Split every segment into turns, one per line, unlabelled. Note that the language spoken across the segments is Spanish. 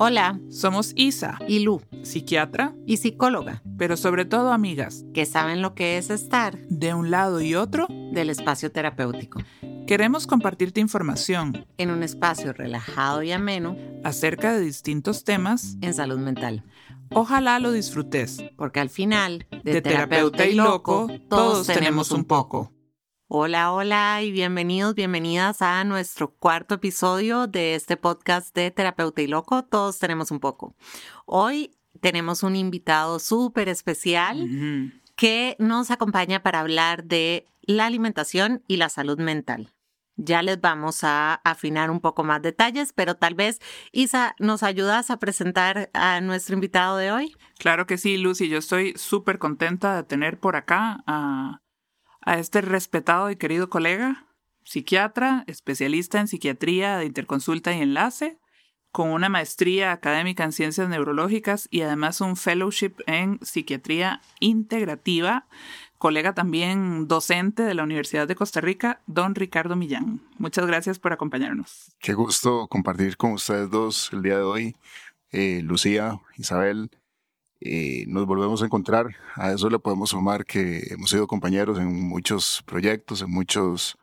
Hola,
Somos Isa,
y Lu,
psiquiatra,
y psicóloga,
pero sobre todo amigas.
que saben lo que es estar
De un lado y otro,
del espacio terapéutico,
queremos compartirte información
en un espacio relajado y ameno
acerca de distintos temas.
en salud mental.
Ojalá lo disfrutes.
Porque al final, de,
De terapeuta y loco, todos tenemos un poco.
Hola, hola y bienvenidos, bienvenidas a nuestro cuarto episodio de este podcast de Terapeuta y Loco. Todos tenemos un poco. Hoy tenemos un invitado súper especial que nos acompaña para hablar de la alimentación y la salud mental. Ya les vamos a afinar un poco más detalles, pero tal vez, Isa, ¿nos ayudas a presentar a nuestro invitado de hoy?
Claro que sí, Lucy. Yo estoy súper contenta de tener por acá a, a este respetado y querido colega, psiquiatra, especialista en psiquiatría de interconsulta y enlace, con una maestría académica en ciencias neurológicas y además un fellowship en psiquiatría integrativa, colega también docente de la Universidad de Costa Rica, don Ricardo Millán. Muchas gracias por acompañarnos.
Qué gusto compartir con ustedes dos el día de hoy. Eh, Lucía, Isabel, eh, nos volvemos a encontrar. A eso le podemos sumar que hemos sido compañeros en muchos proyectos, en muchos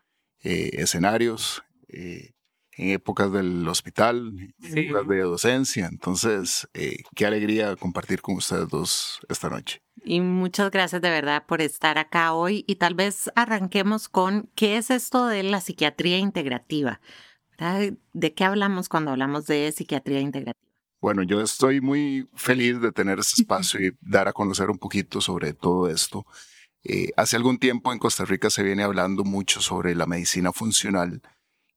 eh, escenarios, eh, en épocas del hospital, en
Sí.
épocas de docencia. Entonces, eh, qué alegría compartir con ustedes dos esta noche.
Y muchas gracias de verdad por estar acá hoy y tal vez arranquemos con qué es esto de la psiquiatría integrativa. ¿De qué hablamos cuando hablamos de psiquiatría integrativa?
Bueno, yo estoy muy feliz de tener este espacio y dar a conocer un poquito sobre todo esto. Eh, hace algún tiempo en Costa Rica se viene hablando mucho sobre la medicina funcional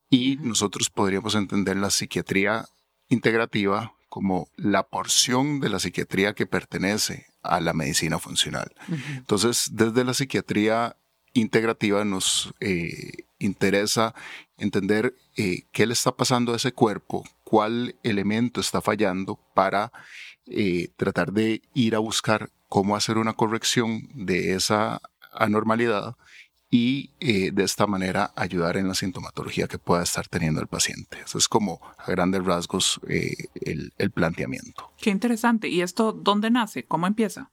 y nosotros podríamos entender la psiquiatría integrativa como la porción de la psiquiatría que pertenece a la medicina funcional. Entonces, desde la psiquiatría integrativa nos eh, interesa entender eh, qué le está pasando a ese cuerpo, cuál elemento está fallando para eh, tratar de ir a buscar cómo hacer una corrección de esa anormalidad y eh, de esta manera ayudar en la sintomatología que pueda estar teniendo el paciente. Eso es como a grandes rasgos eh, el, el planteamiento.
Qué interesante. ¿Y esto dónde nace? ¿Cómo empieza?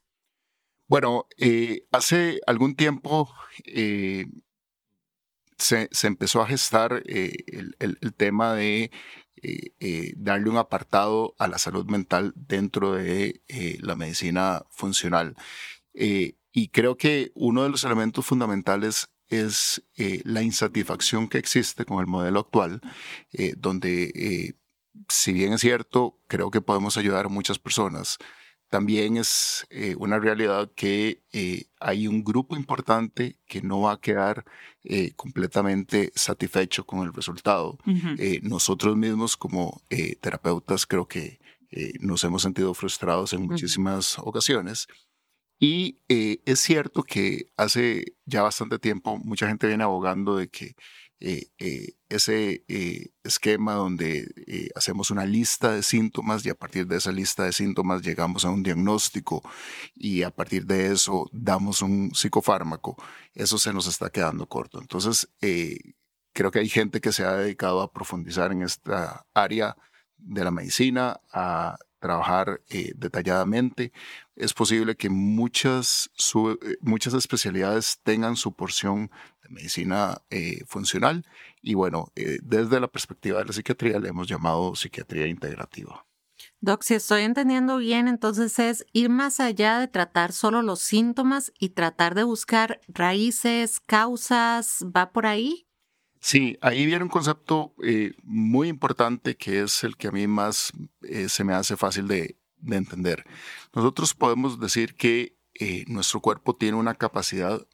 Bueno, eh, hace algún tiempo se, se empezó a gestar el, el- el tema de eh, eh, darle un apartado a la salud mental dentro de eh, la medicina funcional. Eh, y creo que uno de los elementos fundamentales es eh, la insatisfacción que existe con el modelo actual, eh, donde, si bien es cierto, creo que podemos ayudar a muchas personas, también es eh, una realidad que eh, hay un grupo importante que no va a quedar eh, completamente satisfecho con el resultado. Nosotros mismos como terapeutas creo que nos hemos sentido frustrados en muchísimas ocasiones. Y es cierto que hace ya bastante tiempo mucha gente viene abogando de que eh, eh, ese eh, esquema donde hacemos una lista de síntomas y a partir de esa lista de síntomas llegamos a un diagnóstico y a partir de eso damos un psicofármaco, eso se nos está quedando corto. Entonces, creo que hay gente que se ha dedicado a profundizar en esta área de la medicina, a trabajar detalladamente. Es posible que muchas, muchas especialidades tengan su porción de medicina eh, funcional y bueno, eh, desde la perspectiva de la psiquiatría le hemos llamado psiquiatría integrativa.
Doc, si estoy entendiendo bien, entonces es ir más allá de tratar solo los síntomas y tratar de buscar raíces, causas, ¿va por ahí?
Sí, ahí viene un concepto eh, muy importante que es el que a mí más eh, se me hace fácil de, de entender. Nosotros podemos decir que eh, nuestro cuerpo tiene una capacidad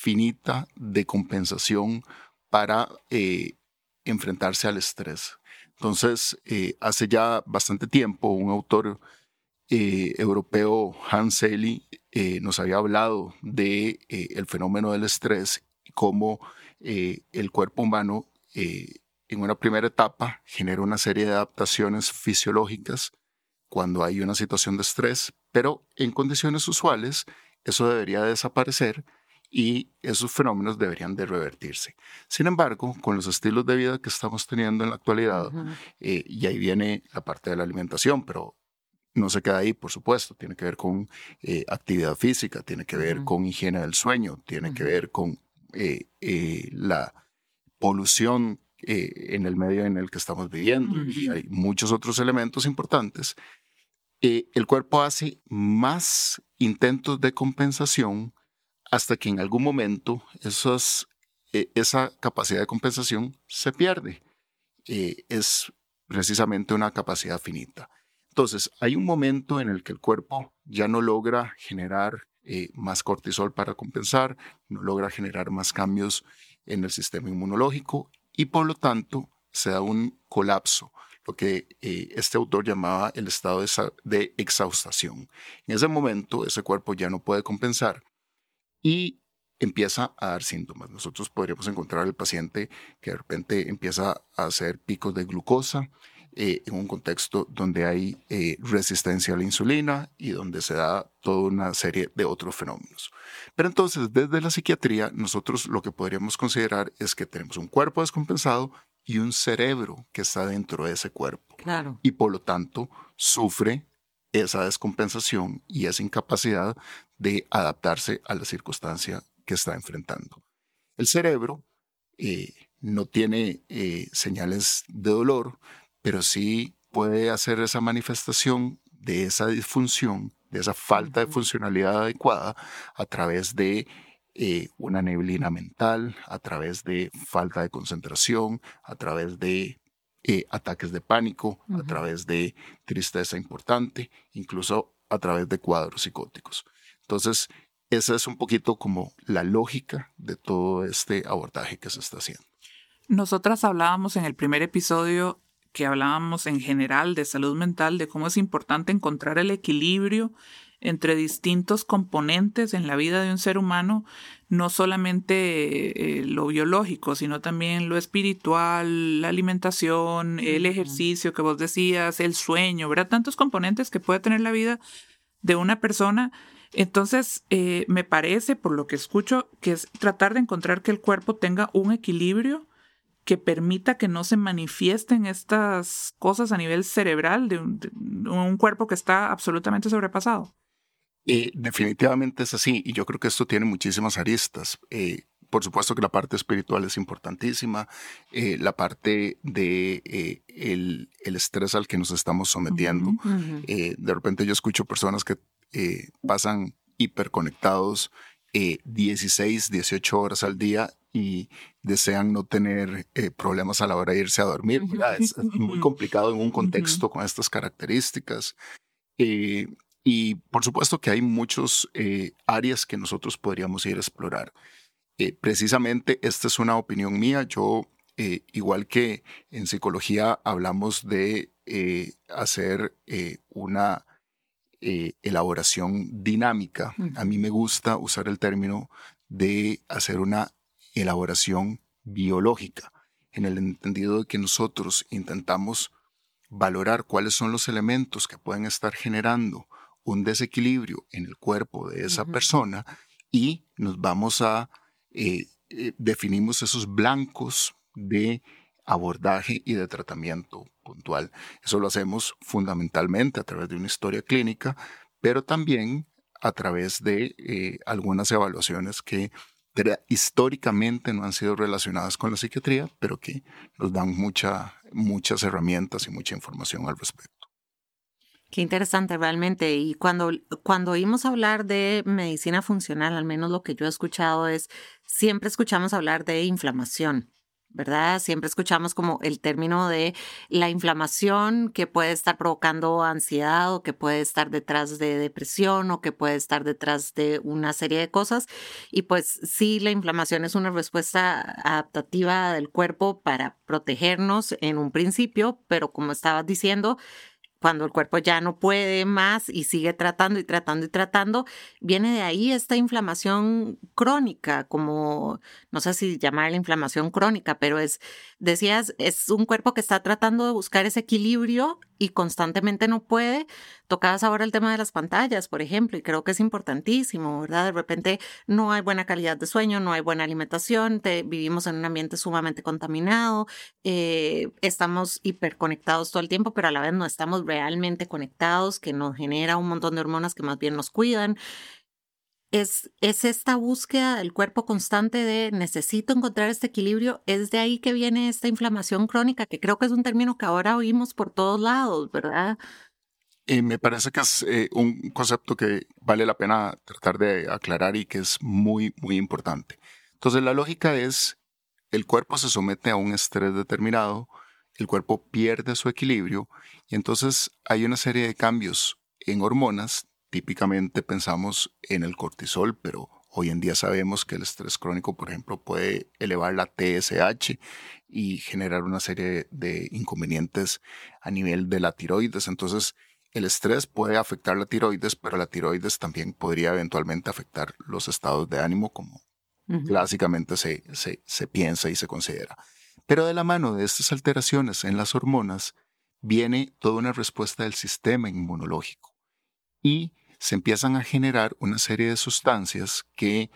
finita de compensación para eh, enfrentarse al estrés. Entonces, eh, hace ya bastante tiempo, un autor eh, europeo, Hans Selye, eh, nos había hablado de eh, el fenómeno del estrés y cómo el cuerpo humano en una primera etapa genera una serie de adaptaciones fisiológicas cuando hay una situación de estrés, pero en condiciones usuales eso debería desaparecer y esos fenómenos deberían de revertirse. Sin embargo, con los estilos de vida que estamos teniendo en la actualidad, eh, y ahí viene la parte de la alimentación, pero no se queda ahí, por supuesto, tiene que ver con eh, actividad física, tiene que ver con higiene del sueño, tiene que ver con eh, la polución en el medio en el que estamos viviendo y hay muchos otros elementos importantes. el cuerpo hace más intentos de compensación hasta que en algún momento eh, esa capacidad de compensación se pierde. Eh, es precisamente una capacidad finita. Entonces, hay un momento en el que el cuerpo ya no logra generar eh, más cortisol para compensar, no logra generar más cambios en el sistema inmunológico y por lo tanto se da un colapso, lo que este autor llamaba el estado de exhaustación. En ese momento, ese cuerpo ya no puede compensar y empieza a dar síntomas. Nosotros podríamos encontrar al paciente que de repente empieza a hacer picos de glucosa eh, en un contexto donde hay eh, resistencia a la insulina y donde se da toda una serie de otros fenómenos. Pero entonces, desde la psiquiatría, nosotros lo que podríamos considerar es que tenemos un cuerpo descompensado y un cerebro que está dentro de ese cuerpo.
Claro.
Y por lo tanto, sufre esa descompensación y esa incapacidad de adaptarse a la circunstancia que está enfrentando. El cerebro eh, no tiene eh, señales de dolor, pero sí puede hacer esa manifestación de esa disfunción, de esa falta de funcionalidad adecuada a través de eh, una neblina mental, a través de falta de concentración, a través de ataques de pánico, a través de tristeza importante, incluso a través de cuadros psicóticos. Entonces, esa es un poquito como la lógica de todo este abordaje que se está haciendo.
Nosotras hablábamos en el primer episodio que hablábamos en general de salud mental, de cómo es importante encontrar el equilibrio entre distintos componentes en la vida de un ser humano, no solamente eh, lo biológico, sino también lo espiritual, la alimentación, el ejercicio que vos decías, el sueño, ¿verdad? Tantos componentes que puede tener la vida de una persona entonces, eh, me parece, por lo que escucho, que es tratar de encontrar que el cuerpo tenga un equilibrio que permita que no se manifiesten estas cosas a nivel cerebral de un, cuerpo que está absolutamente sobrepasado.
Eh, definitivamente es así, y yo creo que esto tiene muchísimas aristas. Eh, por supuesto que la parte espiritual es importantísima, la parte de el, estrés al que nos estamos sometiendo. de repente yo escucho personas que eh, pasan hiperconectados 16, eh, 18 horas al día y desean no tener eh, problemas a la hora de irse a dormir. Es, muy complicado en un contexto con estas características. Y por supuesto que hay muchos áreas que nosotros podríamos ir a explorar. precisamente esta es una opinión mía. Yo, igual que en psicología, hablamos de hacer una eh, elaboración dinámica. A mí me gusta usar el término de hacer una elaboración biológica, en el entendido de que nosotros intentamos valorar cuáles son los elementos que pueden estar generando un desequilibrio en el cuerpo de esa persona y nos vamos a, eh, eh, definimos esos blancos de abordaje y de tratamiento puntual. Eso lo hacemos fundamentalmente a través de una historia clínica, pero también a través de eh, algunas evaluaciones que históricamente no han sido relacionadas con la psiquiatría, pero que nos dan mucha, muchas herramientas y mucha información al respecto.
Qué interesante realmente. Y cuando, cuando oímos hablar de medicina funcional, al menos lo que yo he escuchado es, siempre escuchamos hablar de inflamación. ¿verdad? Siempre escuchamos como el término de la inflamación que puede estar provocando ansiedad o que puede estar detrás de depresión o que puede estar detrás de una serie de cosas. Y pues sí, la inflamación es una respuesta adaptativa del cuerpo para protegernos en un principio, pero como estabas diciendo, cuando el cuerpo ya no puede más y sigue tratando y tratando y tratando, viene de ahí esta inflamación crónica, como no sé si llamar la inflamación crónica, pero es, decías, es un cuerpo que está tratando de buscar ese equilibrio y constantemente no puede. Tocabas ahora el tema de las pantallas, por ejemplo, y creo que es importantísimo, ¿verdad? De repente no hay buena calidad de sueño, no hay buena alimentación, vivimos en un ambiente sumamente contaminado, eh, estamos hiperconectados todo el tiempo, pero a la vez no estamos realmente conectados, que nos genera un montón de hormonas que más bien nos cuidan es, es esta búsqueda del cuerpo constante de necesito encontrar este equilibrio, es de ahí que viene esta inflamación crónica, que creo que es un término que ahora oímos por todos lados, ¿verdad?
Y me parece que es eh, un concepto que vale la pena tratar de aclarar y que es muy, muy importante. Entonces, la lógica es, el cuerpo se somete a un estrés determinado, el cuerpo pierde su equilibrio y entonces hay una serie de cambios en hormonas típicamente pensamos en el cortisol, pero hoy en día sabemos que el estrés crónico, por ejemplo, puede elevar la TSH y generar una serie de inconvenientes a nivel de la tiroides. Entonces, el estrés puede afectar la tiroides, pero la tiroides también podría eventualmente afectar los estados de ánimo, como clásicamente se, se, se piensa y se considera. Pero de la mano de estas alteraciones en las hormonas viene toda una respuesta del sistema inmunológico y se empiezan a generar una serie de sustancias que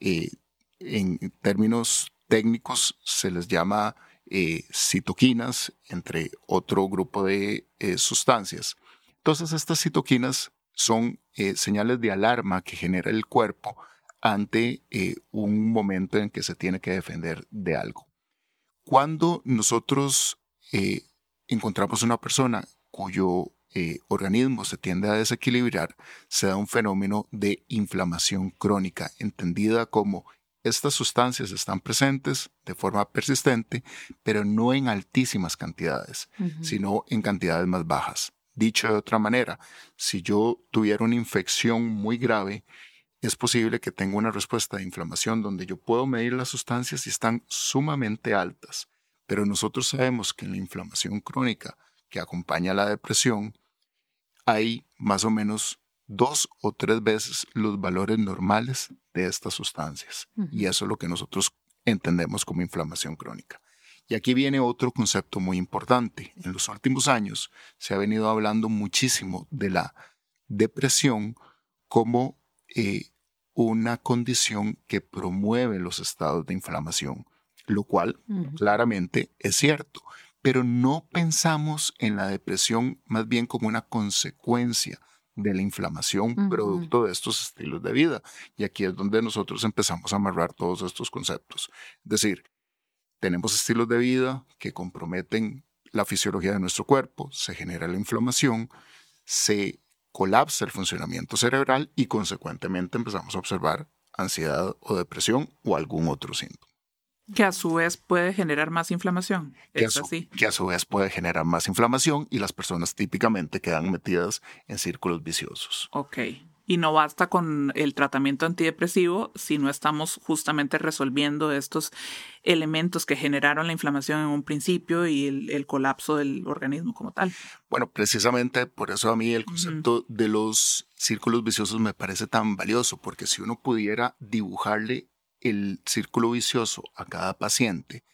eh, en términos técnicos se les llama eh, citoquinas, entre otro grupo de eh, sustancias. Entonces estas citoquinas son señales de alarma que genera el cuerpo ante un momento en que se tiene que defender de algo. Cuando nosotros encontramos una persona cuyo eh, organismo se tiende a desequilibrar, se da un fenómeno de inflamación crónica, entendida como estas sustancias están presentes de forma persistente, pero no en altísimas cantidades, sino en cantidades más bajas. Dicho de otra manera, si yo tuviera una infección muy grave, es posible que tenga una respuesta de inflamación donde yo puedo medir las sustancias y están sumamente altas, pero nosotros sabemos que en la inflamación crónica que acompaña la depresión, hay más o menos dos o tres veces los valores normales de estas sustancias. Y eso es lo que nosotros entendemos como inflamación crónica. Y aquí viene otro concepto muy importante. En los últimos años se ha venido hablando muchísimo de la depresión como eh, una condición que promueve los estados de inflamación, lo cual claramente es cierto pero no pensamos en la depresión más bien como una consecuencia de la inflamación producto de estos estilos de vida. Y aquí es donde nosotros empezamos a amarrar todos estos conceptos. Es decir, tenemos estilos de vida que comprometen la fisiología de nuestro cuerpo, se genera la inflamación, se colapsa el funcionamiento cerebral y consecuentemente empezamos a observar ansiedad o depresión o algún otro síntoma.
Que a su vez puede generar más inflamación.
Que a, su, que a, su, vez puede generar más inflamación y las personas típicamente quedan metidas en círculos viciosos.
Ok. Y no basta con el tratamiento antidepresivo si no estamos justamente resolviendo estos elementos que generaron la inflamación en un principio y el, colapso del organismo como tal.
Bueno, precisamente por eso a mí el concepto de los círculos viciosos me parece tan valioso, porque si uno pudiera dibujarle el círculo vicioso a cada paciente,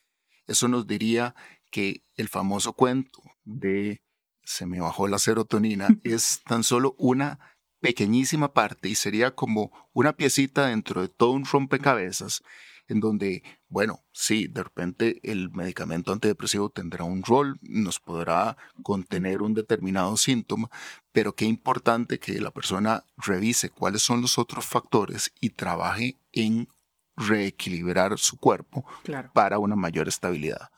eso nos diría que el famoso cuento de se me bajó la serotonina es tan solo una pequeñísima parte y sería como una piecita dentro de todo un rompecabezas en donde, bueno, sí, de repente el medicamento antidepresivo tendrá un rol, nos podrá contener un determinado síntoma, pero qué importante que la persona revise cuáles son los otros factores y trabaje en reequilibrar su cuerpo para una mayor estabilidad.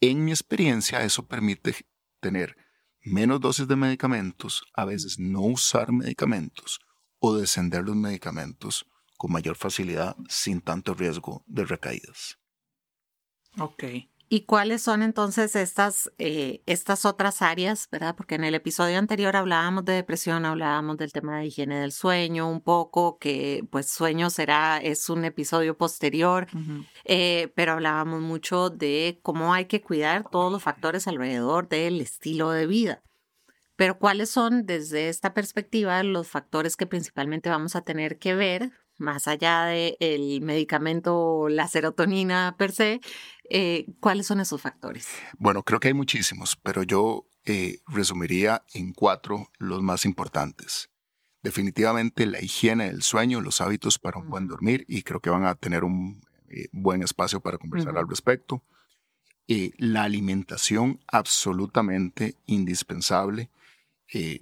En mi experiencia, eso permite tener menos dosis de medicamentos, a veces no usar medicamentos o descender los medicamentos con mayor facilidad sin tanto riesgo de recaídas.
Ok.
¿Y cuáles son entonces estas, eh, estas otras áreas, verdad? Porque en el episodio anterior hablábamos de depresión, hablábamos del tema de higiene del sueño un poco, que pues sueño será, es un episodio posterior, eh, pero hablábamos mucho de cómo hay que cuidar todos los factores alrededor del estilo de vida. Pero cuáles son desde esta perspectiva los factores que principalmente vamos a tener que ver más allá del medicamento, la serotonina per se, eh, ¿cuáles son esos factores?
Bueno, creo que hay muchísimos, pero yo eh, resumiría en cuatro los más importantes. Definitivamente la higiene del sueño, los hábitos para un buen dormir y creo que van a tener un eh, buen espacio para conversar al respecto. Eh, la alimentación absolutamente indispensable.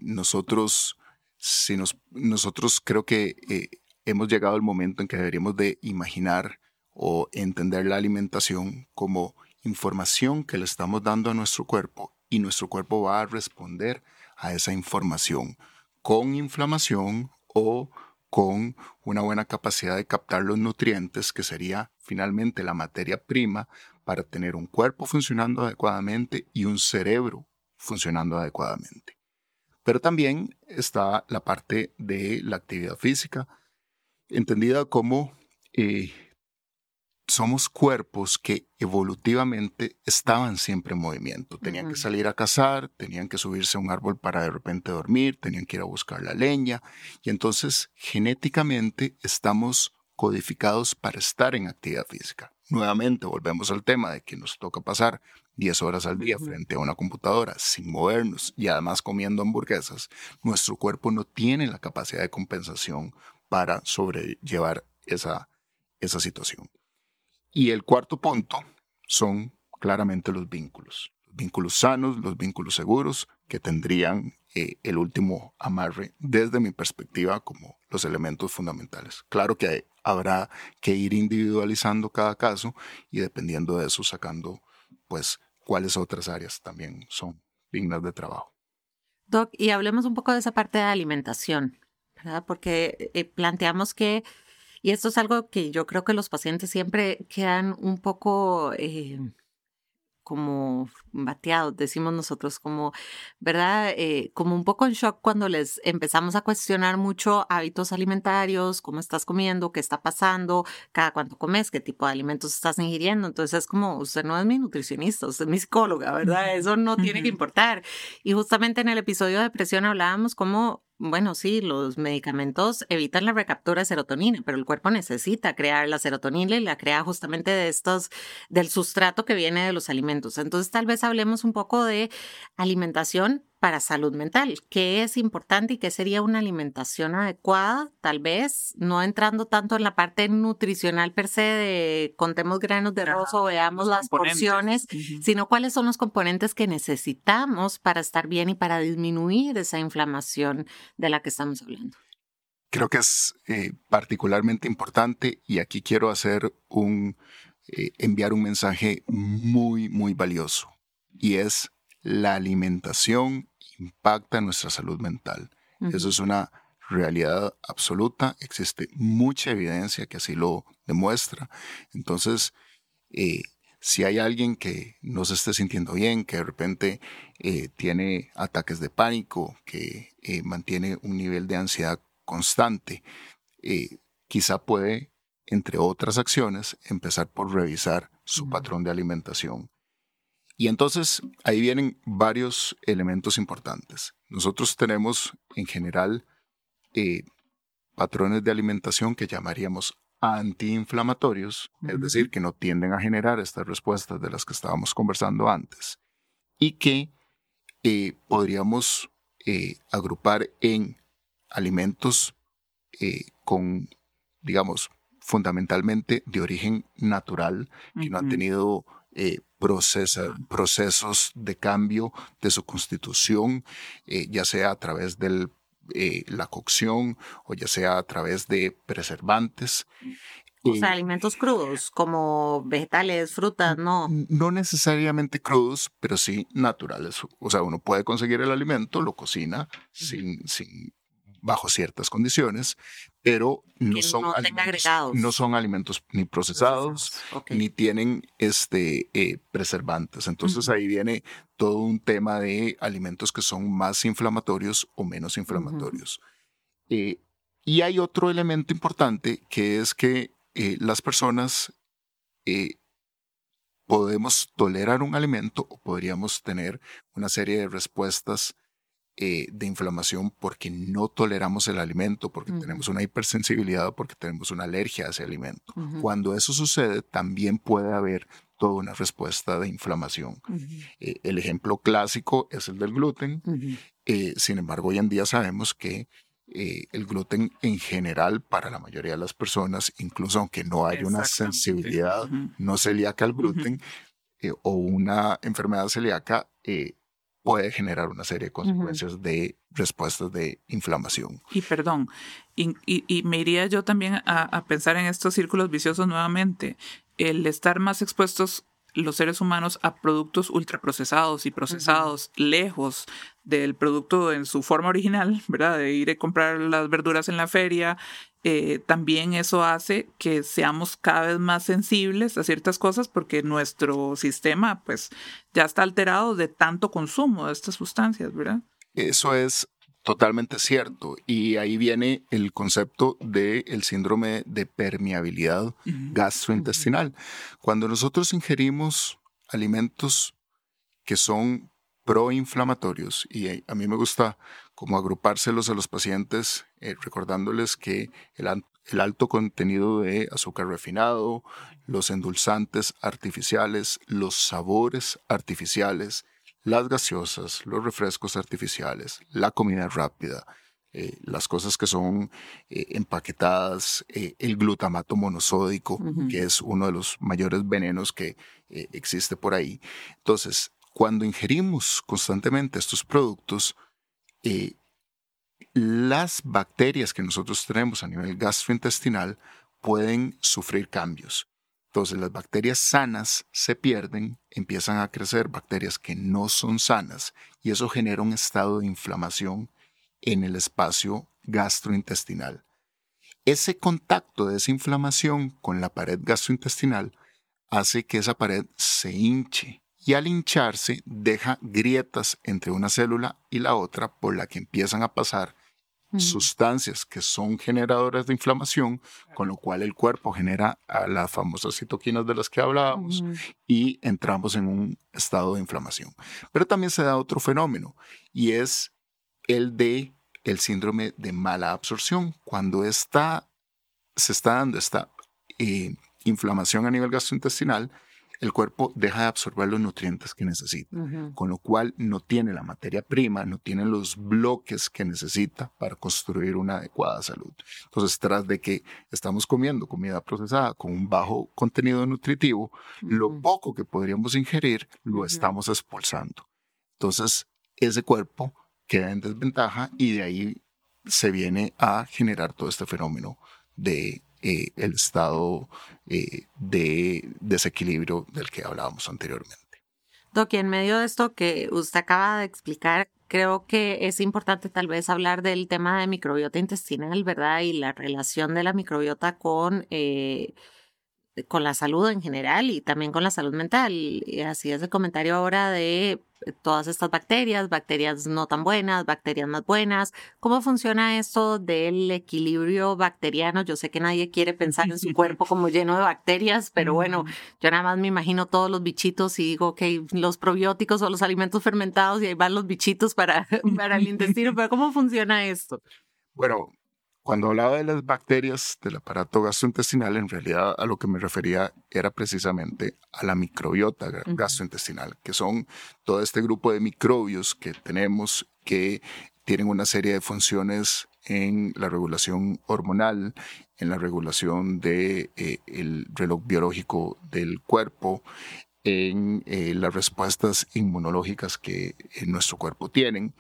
nosotros, si nos, nosotros creo que hemos llegado al momento en que deberíamos de imaginar o entender la alimentación como información que le estamos dando a nuestro cuerpo y nuestro cuerpo va a responder a esa información con inflamación o con una buena capacidad de captar los nutrientes, que sería finalmente la materia prima para tener un cuerpo funcionando adecuadamente y un cerebro funcionando adecuadamente. Pero también está la parte de la actividad física, entendida como eh, somos cuerpos que evolutivamente estaban siempre en movimiento. Tenían que salir a cazar, tenían que subirse a un árbol para de repente dormir, tenían que ir a buscar la leña. Y entonces genéticamente estamos codificados para estar en actividad física. Nuevamente volvemos al tema de que nos toca pasar 10 horas al día frente a una computadora sin movernos y además comiendo hamburguesas. Nuestro cuerpo no tiene la capacidad de compensación para sobrellevar esa, esa situación. Y el cuarto punto son claramente los vínculos. Los vínculos sanos, los vínculos seguros que tendrían eh, el último amarre desde mi perspectiva como los elementos fundamentales. Claro que habrá que ir individualizando cada caso y dependiendo de eso sacando pues cuáles otras áreas también son dignas de trabajo.
Doc, y hablemos un poco de esa parte de alimentación, ¿verdad? Porque eh, planteamos que y esto es algo que yo creo que los pacientes siempre quedan un poco eh, como bateados, decimos nosotros, como, ¿verdad? Eh, como un poco en shock cuando les empezamos a cuestionar mucho hábitos alimentarios, cómo estás comiendo, qué está pasando, cada cuánto comes, qué tipo de alimentos estás ingiriendo. Entonces es como, usted no es mi nutricionista, usted es mi psicóloga, ¿verdad? Eso no tiene que importar. Y justamente en el episodio de depresión hablábamos cómo bueno, sí, los medicamentos evitan la recaptura de serotonina, pero el cuerpo necesita crear la serotonina y la crea justamente de estos, del sustrato que viene de los alimentos. Entonces, tal vez hablemos un poco de alimentación para salud mental, qué es importante y qué sería una alimentación adecuada, tal vez no entrando tanto en la parte nutricional per se de contemos granos de arroz o veamos las porciones, sino cuáles son los componentes que necesitamos para estar bien y para disminuir esa inflamación de la que estamos hablando.
Creo que es eh, particularmente importante y aquí quiero hacer un, eh, enviar un mensaje muy, muy valioso y es la alimentación impacta nuestra salud mental. Eso es una realidad absoluta, existe mucha evidencia que así lo demuestra. Entonces, eh, si hay alguien que no se esté sintiendo bien, que de repente eh, tiene ataques de pánico, que eh, mantiene un nivel de ansiedad constante, quizá puede, entre otras acciones, empezar por revisar su patrón de alimentación y entonces ahí vienen varios elementos importantes. Nosotros tenemos en general eh, patrones de alimentación que llamaríamos antiinflamatorios, es decir, que no tienden a generar estas respuestas de las que estábamos conversando antes, y que eh, podríamos eh, agrupar en alimentos con, digamos, fundamentalmente de origen natural, que no han tenido eh, procesos de cambio de su constitución, eh, ya sea a través de eh, la cocción o ya sea a través de preservantes.
O sea, alimentos crudos, como vegetales, frutas, no.
No necesariamente crudos, pero sí naturales. O sea, uno puede conseguir el alimento, lo cocina sin, sin bajo ciertas condiciones, pero no, son, no, alimentos, no son alimentos ni procesados, ni tienen este, eh, preservantes. Entonces ahí viene todo un tema de alimentos que son más inflamatorios o menos inflamatorios. Eh, y hay otro elemento importante que es que eh, las personas podemos tolerar un alimento o podríamos tener una serie de respuestas eh, de inflamación porque no toleramos el alimento, porque tenemos una hipersensibilidad o porque tenemos una alergia a ese alimento. Cuando eso sucede, también puede haber toda una respuesta de inflamación. Eh, el ejemplo clásico es el del gluten. Eh, sin embargo, hoy en día sabemos que eh, el gluten en general para la mayoría de las personas, incluso aunque no haya una sensibilidad no celíaca al gluten o una enfermedad celíaca, puede generar una serie de consecuencias de respuestas de inflamación.
Y perdón, y, y, me iría yo también a, a, pensar en estos círculos viciosos nuevamente. El estar más expuestos los seres humanos a productos ultraprocesados y procesados lejos del producto en su forma original, ¿verdad? De ir a comprar las verduras en la feria, eh, también eso hace que seamos cada vez más sensibles a ciertas cosas porque nuestro sistema pues ya está alterado de tanto consumo de estas sustancias, ¿verdad?
Eso es Totalmente cierto. Y ahí viene el concepto del el síndrome de permeabilidad gastrointestinal. Cuando nosotros ingerimos alimentos que son proinflamatorios, y a mí me gusta como agrupárselos a los pacientes, eh, recordándoles que el, el alto contenido de azúcar refinado, los endulzantes artificiales, los sabores artificiales, las gaseosas, los refrescos artificiales, la comida rápida, eh, las cosas que son eh, empaquetadas, el glutamato monosódico, que es uno de los mayores venenos que existe por ahí. Entonces, cuando ingerimos constantemente estos productos, las bacterias que nosotros tenemos a nivel gastrointestinal pueden sufrir cambios. Entonces las bacterias sanas se pierden, empiezan a crecer bacterias que no son sanas y eso genera un estado de inflamación en el espacio gastrointestinal. Ese contacto de esa inflamación con la pared gastrointestinal hace que esa pared se hinche y al hincharse deja grietas entre una célula y la otra por la que empiezan a pasar sustancias que son generadoras de inflamación, con lo cual el cuerpo genera las famosas citoquinas de las que hablábamos y entramos en un estado de inflamación. Pero también se da otro fenómeno y es el de el síndrome de mala absorción. Cuando está, se está dando esta eh, inflamación a nivel gastrointestinal, el cuerpo deja de absorber los nutrientes que necesita, con lo cual no tiene la materia prima, no tiene los bloques que necesita para construir una adecuada salud. Entonces, tras de que estamos comiendo comida procesada con un bajo contenido nutritivo, lo poco que podríamos ingerir lo estamos expulsando. Entonces, ese cuerpo queda en desventaja y de ahí se viene a generar todo este fenómeno de eh, el estado eh, de desequilibrio del que hablábamos anteriormente.
Doc, en medio de esto que usted acaba de explicar, creo que es importante tal vez hablar del tema de microbiota intestinal, ¿verdad? Y la relación de la microbiota con, eh, con la salud en general y también con la salud mental. Y así es el comentario ahora de todas estas bacterias, bacterias no tan buenas, bacterias más buenas. ¿Cómo funciona esto del equilibrio bacteriano? Yo sé que nadie quiere pensar en su cuerpo como lleno de bacterias, pero bueno, yo nada más me imagino todos los bichitos y digo, ok, los probióticos o los alimentos fermentados y ahí van los bichitos para, para el intestino, pero ¿cómo funciona esto?
Bueno, cuando hablaba de las bacterias del aparato gastrointestinal, en realidad a lo que me refería era precisamente a la microbiota gastrointestinal, que son todo este grupo de microbios que tenemos que tienen una serie de funciones en la regulación hormonal, en la regulación del de, eh, reloj biológico del cuerpo, en eh, las respuestas inmunológicas que en nuestro cuerpo tienen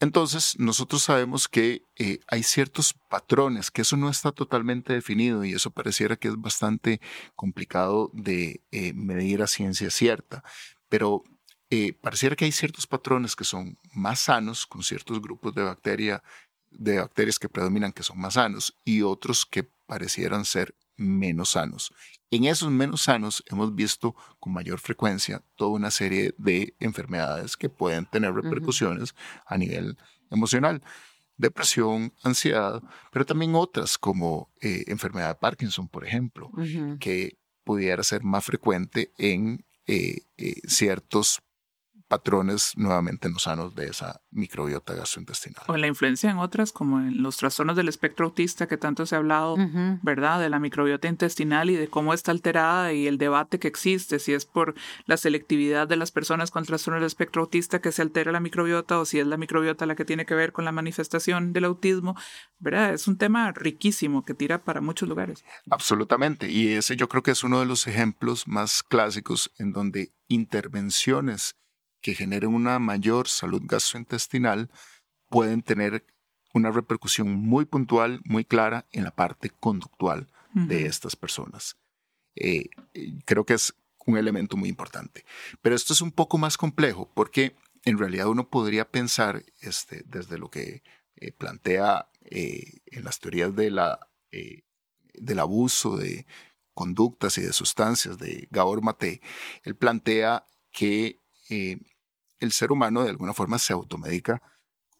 entonces, nosotros sabemos que eh, hay ciertos patrones, que eso no está totalmente definido y eso pareciera que es bastante complicado de eh, medir a ciencia cierta, pero eh, pareciera que hay ciertos patrones que son más sanos con ciertos grupos de, bacteria, de bacterias que predominan que son más sanos y otros que parecieran ser menos sanos. En esos menos sanos hemos visto con mayor frecuencia toda una serie de enfermedades que pueden tener repercusiones a nivel emocional. Depresión, ansiedad, pero también otras como eh, enfermedad de Parkinson, por ejemplo, que pudiera ser más frecuente en eh, eh, ciertos patrones nuevamente no sanos de esa microbiota gastrointestinal.
O la influencia en otras, como en los trastornos del espectro autista que tanto se ha hablado, ¿verdad? De la microbiota intestinal y de cómo está alterada y el debate que existe, si es por la selectividad de las personas con trastornos del espectro autista que se altera la microbiota o si es la microbiota la que tiene que ver con la manifestación del autismo, ¿verdad? Es un tema riquísimo que tira para muchos lugares.
Absolutamente. Y ese yo creo que es uno de los ejemplos más clásicos en donde intervenciones que generen una mayor salud gastrointestinal pueden tener una repercusión muy puntual, muy clara en la parte conductual de estas personas. Eh, creo que es un elemento muy importante. Pero esto es un poco más complejo porque en realidad uno podría pensar este, desde lo que eh, plantea eh, en las teorías de la, del abuso de conductas y de sustancias de Gabor Mate, él plantea que el ser humano de alguna forma se automedica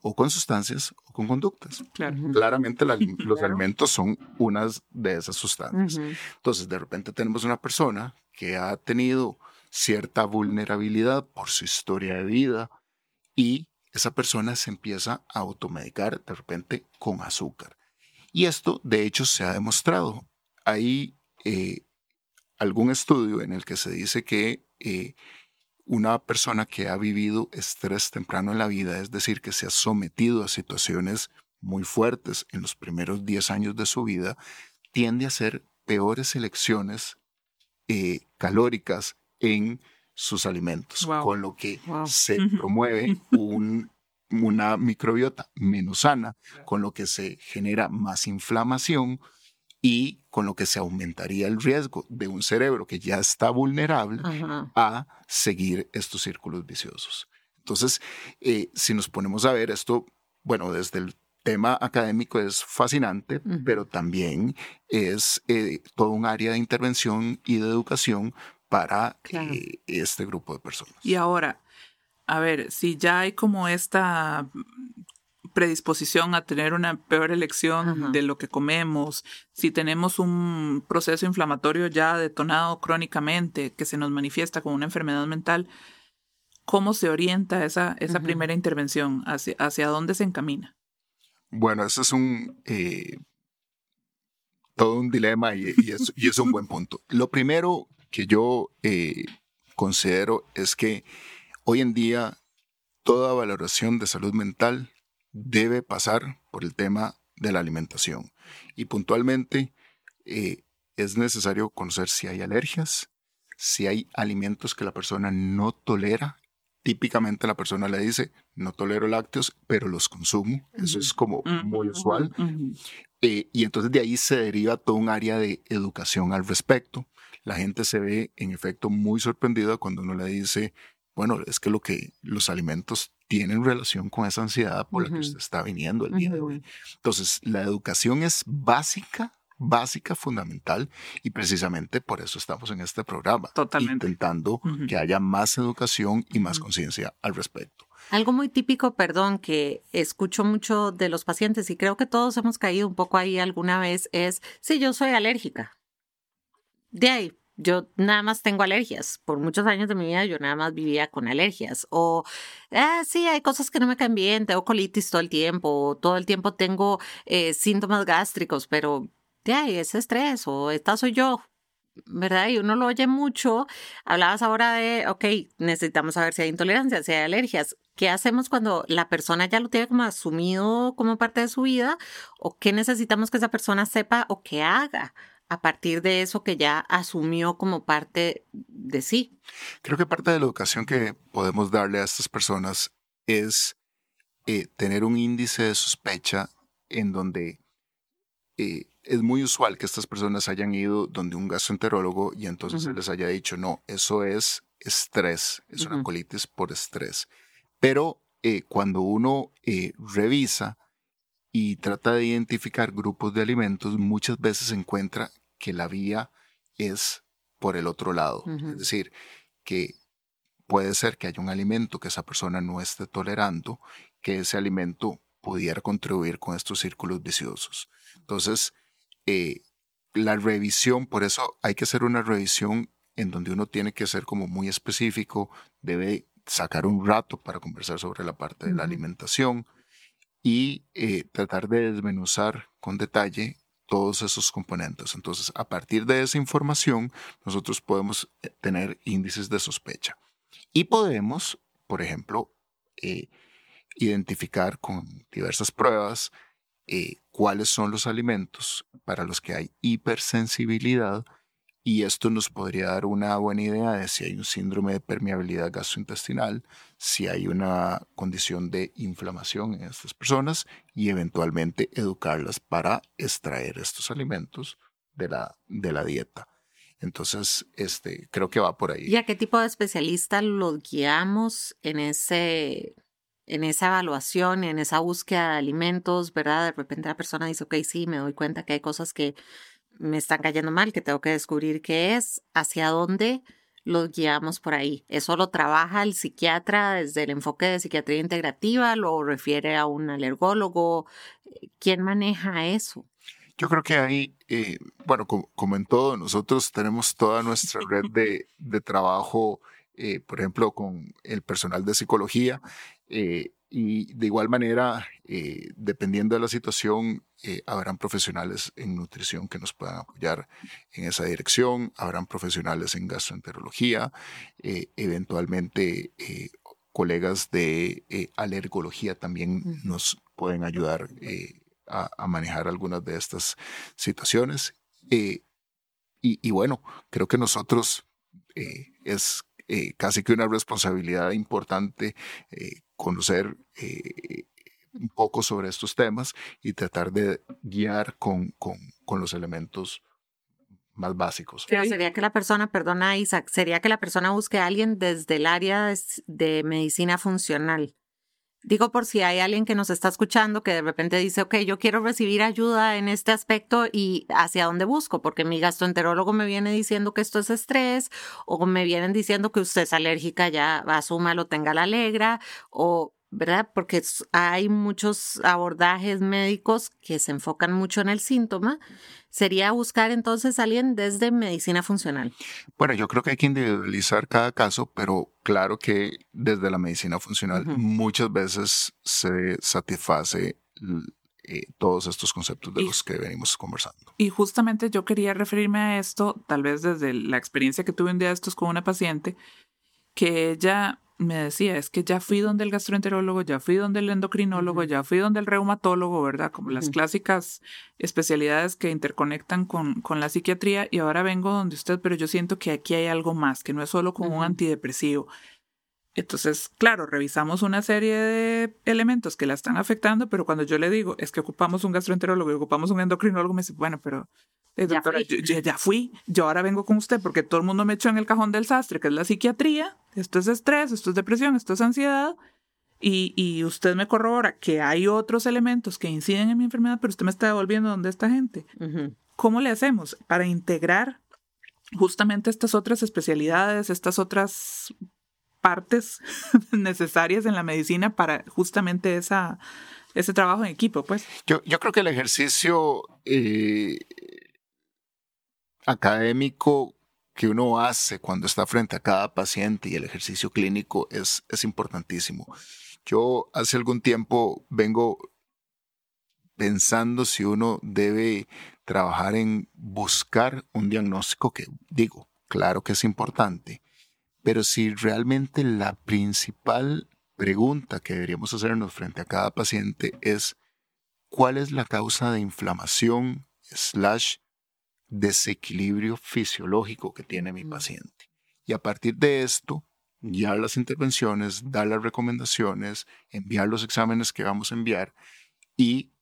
o con sustancias o con conductas. Claramente los alimentos son unas de esas sustancias. Entonces, de repente tenemos una persona que ha tenido cierta vulnerabilidad por su historia de vida y esa persona se empieza a automedicar de repente con azúcar. Y esto, de hecho, se ha demostrado. Hay eh, algún estudio en el que se dice que eh, una persona que ha vivido estrés temprano en la vida, es decir, que se ha sometido a situaciones muy fuertes en los primeros 10 años de su vida, tiende a hacer peores elecciones eh, calóricas en sus alimentos, con lo que se promueve una microbiota menos sana, con lo que se genera más inflamación, y con lo que se aumentaría el riesgo de un cerebro que ya está vulnerable a seguir estos círculos viciosos. Entonces, eh, si nos ponemos a ver esto, bueno, desde el tema académico es fascinante, pero también es eh, todo un área de intervención y de educación para eh, este grupo de personas.
Y ahora, a ver, si ya hay como esta predisposición a tener una peor elección de lo que comemos, si tenemos un proceso inflamatorio ya detonado crónicamente que se nos manifiesta como una enfermedad mental, ¿cómo se orienta esa, esa primera intervención? ¿Hacia, ¿Hacia dónde se encamina?
Bueno, ese es un... Eh, todo un dilema y, es, un buen punto. Lo primero que yo eh, considero es que hoy en día toda valoración de salud mental debe pasar por el tema de la alimentación. Y puntualmente eh, es necesario conocer si hay alergias, si hay alimentos que la persona no tolera. Típicamente la persona le dice, no tolero lácteos, pero los consumo. Eso es como muy usual. Eh, y entonces de ahí se deriva todo un área de educación al respecto. La gente se ve en efecto muy sorprendida cuando uno le dice, bueno, es que lo que los alimentos tienen relación con esa ansiedad por la que usted está viniendo el día de hoy. Entonces, la educación es básica, básica, fundamental, y precisamente por eso estamos en este programa,
Totalmente.
intentando que haya más educación y más conciencia al respecto.
Algo muy típico, perdón, que escucho mucho de los pacientes y creo que todos hemos caído un poco ahí alguna vez es, si yo soy alérgica. De ahí, yo nada más tengo alergias. Por muchos años de mi vida yo nada más vivía con alergias. O, ah, sí, hay cosas que no me caen bien, tengo colitis todo el tiempo, todo el tiempo tengo eh, síntomas gástricos, pero ya, es estrés, o esta soy yo, ¿verdad? Y uno lo oye mucho. Hablabas ahora de, ok, necesitamos saber si hay intolerancia, si hay alergias. ¿Qué hacemos cuando la persona ya lo tiene como asumido como parte de su vida? ¿O qué necesitamos que esa persona sepa o que haga a partir de eso que ya asumió como parte de sí.
Creo que parte de la educación que podemos darle a estas personas es eh, tener un índice de sospecha en donde eh, es muy usual que estas personas hayan ido donde un gastroenterólogo y entonces se les haya dicho, no, eso es estrés, es una colitis por estrés. Pero eh, cuando uno revisa y trata de identificar grupos de alimentos, muchas veces encuentra que la vía es por el otro lado. Es decir, que puede ser que haya un alimento que esa persona no esté tolerando, que ese alimento pudiera contribuir con estos círculos viciosos. Entonces, eh, la revisión, por eso hay que hacer una revisión en donde uno tiene que ser como muy específico, debe sacar un rato para conversar sobre la parte de la alimentación y eh, tratar de desmenuzar con detalle todos esos componentes. Entonces, a partir de esa información, nosotros podemos eh, tener índices de sospecha y podemos, por ejemplo, eh, identificar con diversas pruebas cuáles son los alimentos para los que hay hipersensibilidad y esto nos podría dar una buena idea de si hay un síndrome de permeabilidad gastrointestinal, si hay una condición de inflamación en estas personas y eventualmente educarlas para extraer estos alimentos de la, de la dieta. Entonces, este, creo que va por ahí.
¿Y a qué tipo de especialista los guiamos en ese, en esa evaluación, en esa búsqueda de alimentos, verdad? De repente la persona dice, ok, sí, me doy cuenta que hay cosas que me están cayendo mal, que tengo que descubrir qué es, hacia dónde los guiamos por ahí. ¿Eso lo trabaja el psiquiatra desde el enfoque de psiquiatría integrativa? ¿Lo refiere a un alergólogo? ¿Quién maneja eso?
Yo creo que ahí, eh, bueno, como, en todo, nosotros tenemos toda nuestra red de, de trabajo, eh, por ejemplo, con el personal de psicología. Eh, y de igual manera, eh, dependiendo de la situación, eh, habrán profesionales en nutrición que nos puedan apoyar en esa dirección, habrán profesionales en gastroenterología, eh, eventualmente colegas de alergología también nos pueden ayudar a, a, manejar algunas de estas situaciones. Y, y, bueno, creo que nosotros es casi que una responsabilidad importante conocer eh, un poco sobre estos temas y tratar de guiar con, con, con los elementos más básicos.
Pero sería que la persona, perdona Isaac, sería que la persona busque a alguien desde el área de medicina funcional. Digo por si hay alguien que nos está escuchando que de repente dice, ok, yo quiero recibir ayuda en este aspecto y hacia dónde busco, porque mi gastroenterólogo me viene diciendo que esto es estrés o me vienen diciendo que usted es alérgica, ya asuma, lo tenga la alegra o ¿verdad? Porque hay muchos abordajes médicos que se enfocan mucho en el síntoma. Sería buscar entonces a alguien desde medicina funcional.
Bueno, yo creo que hay que individualizar cada caso, pero claro que desde la medicina funcional muchas veces se satisface eh, todos estos conceptos de los que venimos conversando.
Y justamente yo quería referirme a esto, tal vez desde la experiencia que tuve un día de estos con una paciente, que ella me decía, es que ya fui donde el gastroenterólogo, ya fui donde el endocrinólogo, ya fui donde el reumatólogo, ¿verdad? Como las clásicas especialidades que interconectan con, con, la psiquiatría y ahora vengo donde usted, pero yo siento que aquí hay algo más, que no es solo como un antidepresivo. Entonces, claro, revisamos una serie de elementos que la están afectando, pero cuando yo le digo, es que ocupamos un gastroenterólogo y ocupamos un endocrinólogo, me dice, bueno, pero eh, doctora, ya ya fui, yo ahora vengo con usted porque todo el mundo me echó en el cajón del sastre, que es la psiquiatría, esto es estrés, esto es depresión, esto es ansiedad, y, y, usted me corrobora que hay otros elementos que inciden en mi enfermedad, pero usted me está devolviendo donde esta gente. ¿Cómo le hacemos para integrar justamente estas otras especialidades, estas otras partes necesarias en la medicina para justamente esa, ese trabajo en equipo? Pues
yo, yo creo que el ejercicio eh, académico que uno hace cuando está frente a cada paciente y el ejercicio clínico es, es importantísimo. Yo hace algún tiempo vengo pensando si uno debe trabajar en buscar un diagnóstico que digo, claro que es importante, pero si realmente la principal pregunta que deberíamos hacernos frente a cada paciente es cuál es la causa de inflamación slash desequilibrio fisiológico que tiene mi paciente. Y a partir de esto, guiar las intervenciones, dar las recomendaciones, enviar los exámenes que vamos a enviar y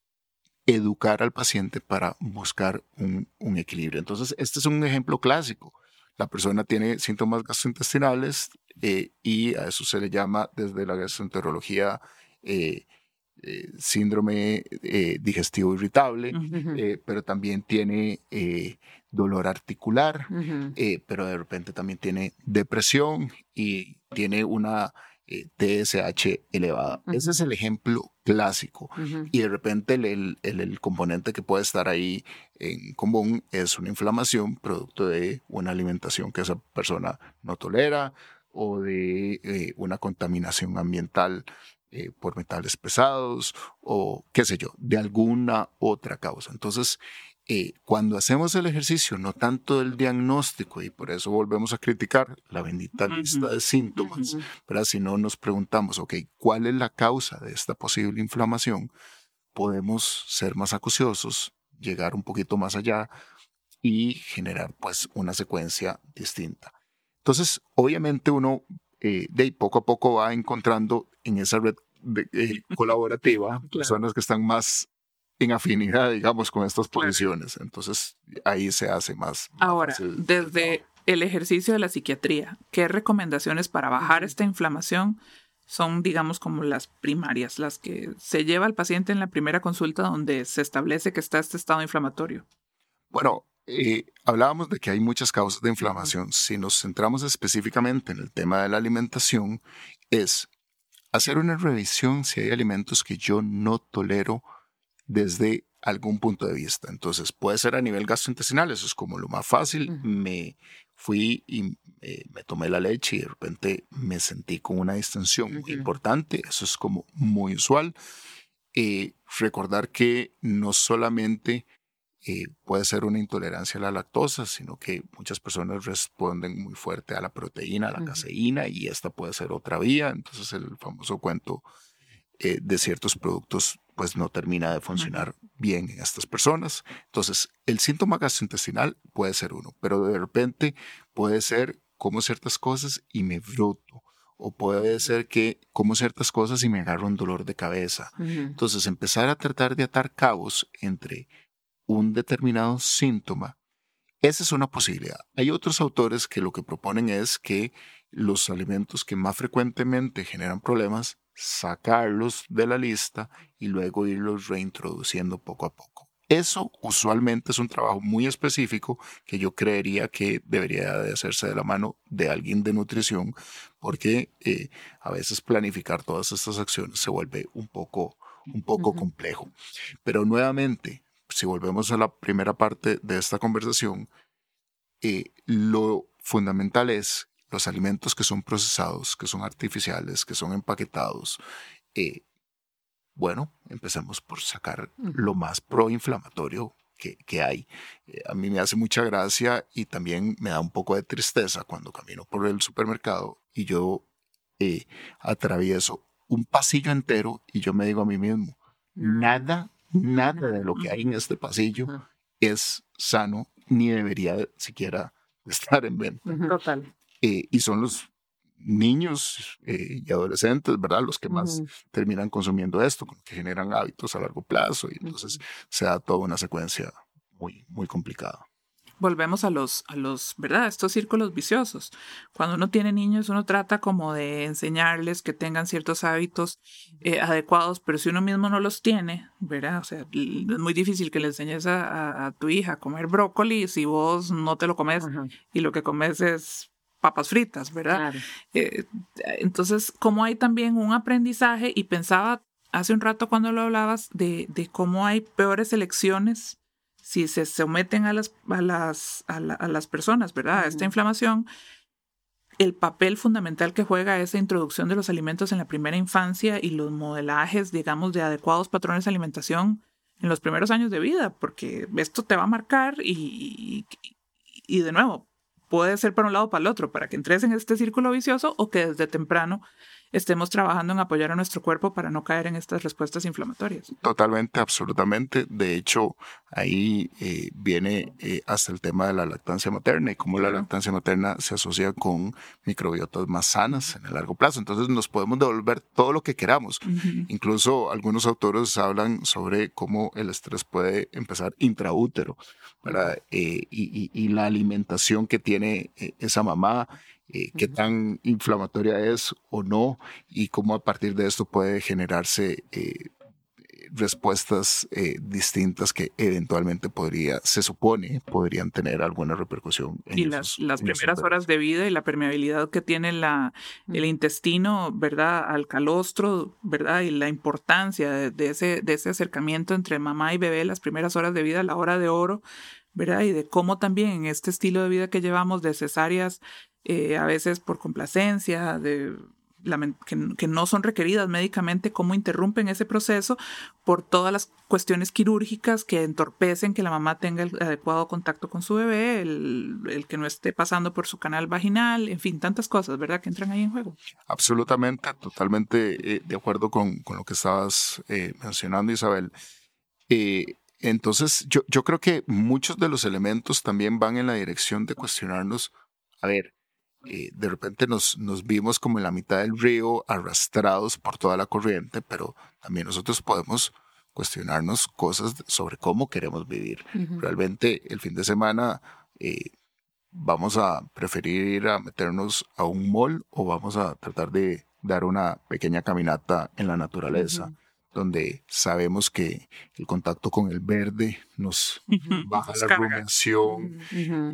educar al paciente para buscar un, equilibrio. Entonces, este es un ejemplo clásico. La persona tiene síntomas gastrointestinales eh, y a eso se le llama desde la gastroenterología eh, eh, síndrome eh, digestivo irritable, eh, pero también tiene dolor articular, pero de repente también tiene depresión y tiene una TSH elevada. Ese es el ejemplo clásico. Y de repente el, el, componente que puede estar ahí en común es una inflamación producto de una alimentación que esa persona no tolera o de una contaminación ambiental eh, por metales pesados o qué sé yo, de alguna otra causa. Entonces, eh, cuando hacemos el ejercicio, no tanto del diagnóstico, y por eso volvemos a criticar la bendita lista de síntomas, pero si no nos preguntamos, ok, ¿cuál es la causa de esta posible inflamación? Podemos ser más acuciosos, llegar un poquito más allá y generar pues una secuencia distinta. Entonces, obviamente uno eh, de poco a poco va encontrando en esa red eh, colaborativa personas que están más en afinidad, digamos, con estas posiciones. Entonces, ahí se hace más.
Ahora, desde el ejercicio de la psiquiatría, ¿qué recomendaciones para bajar esta inflamación son, digamos, como las primarias, las que se lleva al paciente en la primera consulta donde se establece que está este estado inflamatorio?
Bueno, eh, hablábamos de que hay muchas causas de inflamación. Si nos centramos específicamente en el tema de la alimentación, es hacer una revisión si hay alimentos que yo no tolero desde algún punto de vista. Entonces, puede ser a nivel gastrointestinal, eso es como lo más fácil. Me fui y eh, me tomé la leche y de repente me sentí con una distensión muy importante, eso es como muy usual. Eh, recordar que no solamente eh, puede ser una intolerancia a la lactosa, sino que muchas personas responden muy fuerte a la proteína, a la caseína, y esta puede ser otra vía. Entonces, el famoso cuento de ciertos productos pues no termina de funcionar bien en estas personas. Entonces, el síntoma gastrointestinal puede ser uno, pero de repente puede ser como ciertas cosas y me broto. O puede ser que como ciertas cosas y me agarro un dolor de cabeza. Entonces, empezar a tratar de atar cabos entre un determinado síntoma, esa es una posibilidad. Hay otros autores que lo que proponen es que los alimentos que más frecuentemente generan problemas sacarlos de la lista y luego irlos reintroduciendo poco a poco. Eso usualmente es un trabajo muy específico que yo creería que debería de hacerse de la mano de alguien de nutrición porque eh, a veces planificar todas estas acciones se vuelve un poco, un poco complejo. Pero nuevamente, si volvemos a la primera parte de esta conversación, eh, lo fundamental es los alimentos que son procesados, que son artificiales, que son empaquetados, eh, bueno, empecemos por sacar lo más proinflamatorio que, que hay. Eh, a mí me hace mucha gracia y también me da un poco de tristeza cuando camino por el supermercado y yo eh, atravieso un pasillo entero y yo me digo a mí mismo, nada, nada de lo que hay en este pasillo es sano ni debería siquiera estar en venta.
Total.
Eh, y son los niños eh, y adolescentes, ¿verdad? Los que más terminan consumiendo esto, que generan hábitos a largo plazo y entonces se da toda una secuencia muy, muy complicada.
Volvemos a los, a los, ¿verdad? Estos círculos viciosos. Cuando uno tiene niños, uno trata como de enseñarles que tengan ciertos hábitos eh, adecuados, pero si uno mismo no los tiene, ¿verdad? O sea, es muy difícil que le enseñes a, tu hija a comer brócoli si vos no te lo comes y lo que comes es papas fritas, ¿verdad? Eh, entonces, como hay también un aprendizaje, y pensaba hace un rato cuando lo hablabas de, de cómo hay peores elecciones si se someten a las, a las, a, las personas, ¿verdad? A esta inflamación, el papel fundamental que juega esa introducción de los alimentos en la primera infancia y los modelajes, digamos, de adecuados patrones de alimentación en los primeros años de vida, porque esto te va a marcar y, y de nuevo, puede ser para un lado o para el otro, para que entres en este círculo vicioso o que desde temprano estemos trabajando en apoyar a nuestro cuerpo para no caer en estas respuestas inflamatorias.
Totalmente, absolutamente. De hecho, ahí eh, viene eh, hasta el tema de la lactancia materna y cómo la lactancia materna se asocia con microbiotas más sanas en el largo plazo. Entonces nos podemos devolver todo lo que queramos. Incluso algunos autores hablan sobre cómo el estrés puede empezar intraútero eh, y, y, la alimentación que tiene esa mamá eh, qué tan inflamatoria es o no y cómo a partir de esto puede generarse eh, respuestas eh, distintas que eventualmente podría, se supone, podrían tener alguna repercusión.
En y las, las primeras horas de vida y la permeabilidad que tiene la, el intestino, ¿verdad? Al calostro, ¿verdad? Y la importancia de, ese, de ese acercamiento entre mamá y bebé, las primeras horas de vida, la hora de oro, ¿verdad? Y de cómo también en este estilo de vida que llevamos de cesáreas eh, a veces por complacencia, de que, no son requeridas médicamente, cómo interrumpen ese proceso por todas las cuestiones quirúrgicas que entorpecen que la mamá tenga el adecuado contacto con su bebé, el, que no esté pasando por su canal vaginal, en fin, tantas cosas, ¿verdad?, que entran ahí en juego.
Absolutamente, totalmente eh, de acuerdo con, con, lo que estabas eh, mencionando, Isabel. Eh, entonces, yo, yo creo que muchos de los elementos también van en la dirección de cuestionarnos, a ver, eh, de repente nos, nos vimos como en la mitad del río, arrastrados por toda la corriente, pero también nosotros podemos cuestionarnos cosas sobre cómo queremos vivir. Realmente el fin de semana eh, vamos a preferir ir a meternos a un mall o vamos a tratar de dar una pequeña caminata en la naturaleza donde sabemos que el contacto con el verde nos baja la rumiación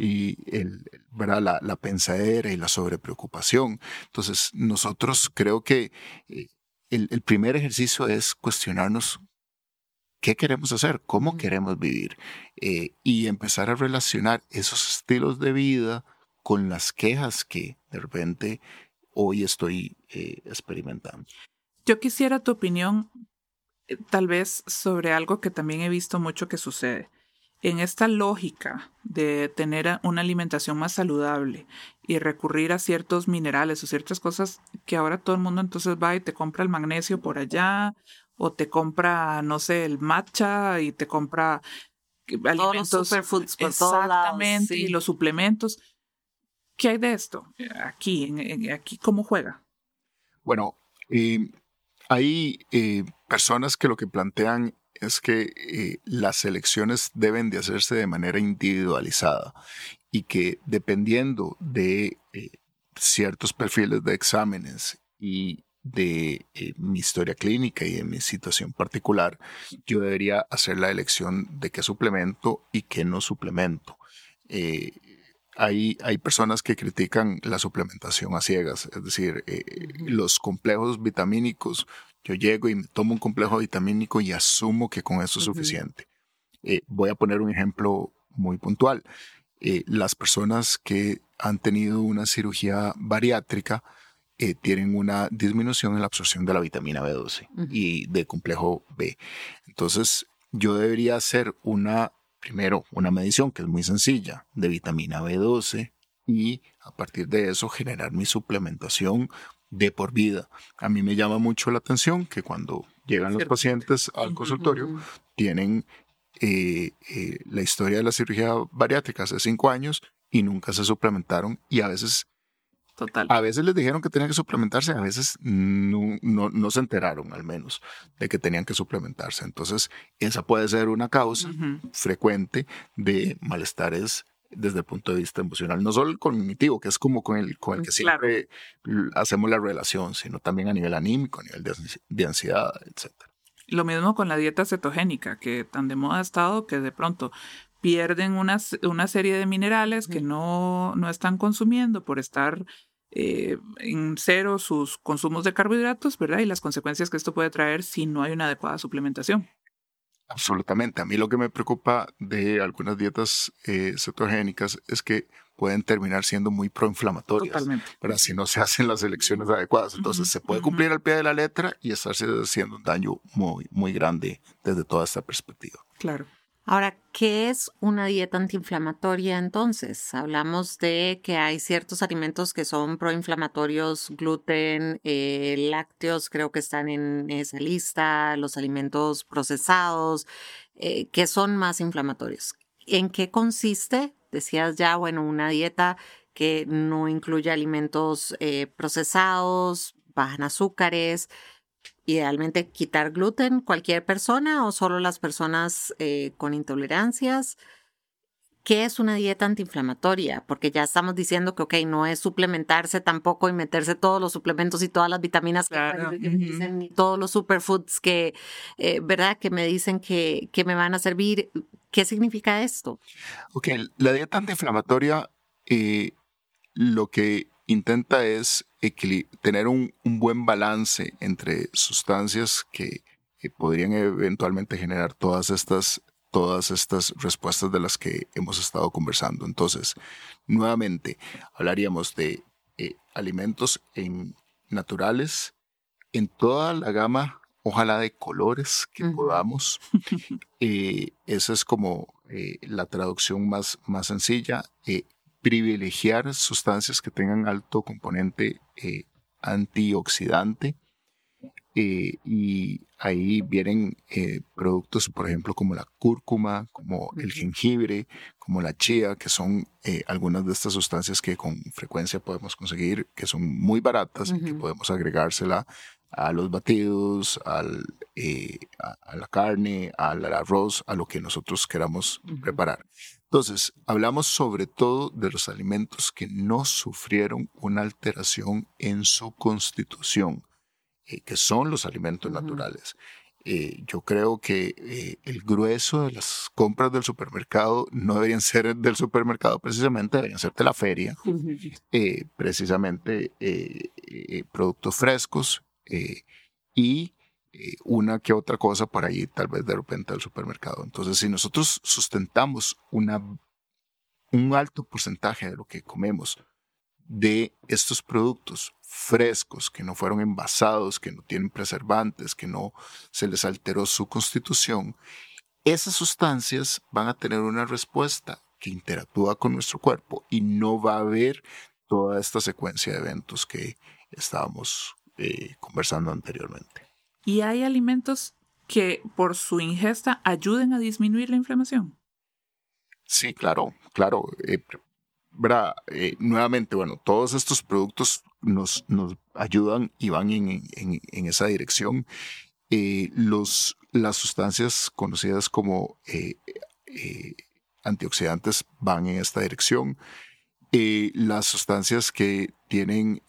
y el, La, la, pensadera y la sobrepreocupación. Entonces, nosotros creo que eh, el, primer ejercicio es cuestionarnos qué queremos hacer, cómo queremos vivir eh, y empezar a relacionar esos estilos de vida con las quejas que de repente hoy estoy eh, experimentando.
Yo quisiera tu opinión tal vez sobre algo que también he visto mucho que sucede. En esta lógica de tener una alimentación más saludable y recurrir a ciertos minerales o ciertas cosas que ahora todo el mundo entonces va y te compra el magnesio por allá o te compra, no sé, el matcha y te compra alimentos.
Los superfoods por
exactamente, y los suplementos. ¿Qué hay de esto? Aquí, en, aquí, ¿cómo juega?
Bueno, eh, hay eh, personas que lo que plantean es que eh, las elecciones deben de hacerse de manera individualizada y que dependiendo de eh, ciertos perfiles de exámenes y de mi historia clínica y de mi situación particular, yo debería hacer la elección de qué suplemento y qué no suplemento. Hay, hay, personas que critican la suplementación a ciegas, es decir, los complejos vitamínicos yo llego y me tomo un complejo vitamínico y asumo que con eso es suficiente. Eh, voy a poner un ejemplo muy puntual. Eh, las personas que han tenido una cirugía bariátrica eh, tienen una disminución en la absorción de la vitamina B12 y de complejo B. Entonces, yo debería hacer una, primero, una medición que es muy sencilla de vitamina B12 y a partir de eso generar mi suplementación de por vida. A mí me llama mucho la atención que cuando llegan los pacientes al consultorio tienen eh, eh, la historia de la cirugía bariátrica hace cinco años y nunca se suplementaron y a veces
Total.
A veces les dijeron que tenían que suplementarse, a veces no, no, se enteraron al menos de que tenían que suplementarse. Entonces, esa puede ser una causa frecuente de malestares desde el punto de vista emocional, no solo el cognitivo, que es como con el, con el que siempre hacemos la relación, sino también a nivel anímico, a nivel de, ansiedad, etc.
Lo mismo con la dieta cetogénica, que tan de moda ha estado que de pronto pierden una, una serie de minerales que no, no están consumiendo por estar eh, en cero sus consumos de carbohidratos, ¿verdad? Y las consecuencias que esto puede traer si no hay una adecuada suplementación.
Absolutamente. A mí lo que me preocupa de algunas dietas eh, cetogénicas es que pueden terminar siendo muy proinflamatorias.
Totalmente.
Pero si no se hacen las elecciones adecuadas. Entonces se puede cumplir al pie de la letra y estarse haciendo un daño muy, muy grande desde toda esta perspectiva.
Claro.
Ahora, ¿qué es una dieta antiinflamatoria entonces? Hablamos de que hay ciertos alimentos que son proinflamatorios, gluten, eh, lácteos, creo que están en esa lista, los alimentos procesados, eh, que son más inflamatorios. ¿En qué consiste? Decías ya, bueno, una dieta que no incluye alimentos eh, procesados, bajan azúcares, idealmente quitar gluten cualquier persona o solo las personas eh, con intolerancias. ¿Qué es una dieta antiinflamatoria? Porque ya estamos diciendo que, ok, no es suplementarse tampoco y meterse todos los suplementos y todas las vitaminas que, me dicen, y todos los superfoods que, eh, ¿verdad? Que me dicen que, que me van a servir. ¿Qué significa esto?
Ok, la dieta antiinflamatoria eh, lo que intenta es tener un, buen balance entre sustancias que, podrían eventualmente generar todas estas todas estas respuestas de las que hemos estado conversando. Entonces, nuevamente, hablaríamos de eh, alimentos en naturales en toda la gama, ojalá de colores que podamos. Eh, esa es como eh, la traducción más, más sencilla. Privilegiar sustancias que tengan alto componente antioxidante eh, y ahí vienen eh, productos, por ejemplo, como la cúrcuma, como el jengibre, como la chía, que son eh, algunas de estas sustancias que con frecuencia podemos conseguir, que son muy baratas y que podemos agregársela a los batidos, al, a, la carne, al, arroz, a lo que nosotros queramos preparar. Entonces, hablamos sobre todo de los alimentos que no sufrieron una alteración en su constitución eh, que son los alimentos naturales. Eh, yo creo que eh, el grueso de las compras del supermercado no deberían ser del supermercado precisamente, deberían ser de la feria, precisamente productos frescos y una que otra cosa por ahí, tal vez de repente del supermercado. Entonces, si nosotros sustentamos un alto porcentaje de lo que comemos de estos productos frescos, que no fueron envasados, que no tienen preservantes, que no se les alteró su constitución, esas sustancias van a tener una respuesta que interactúa con nuestro cuerpo y no va a haber toda esta secuencia de eventos que estábamos eh, conversando anteriormente.
¿Y hay alimentos que por su ingesta ayuden a disminuir la inflamación?
Sí, claro, claro. Eh, eh, nuevamente, bueno, todos estos productos nos, nos ayudan y van en, en, esa dirección. Eh, los, las sustancias conocidas como antioxidantes van en esta dirección. las sustancias que tienen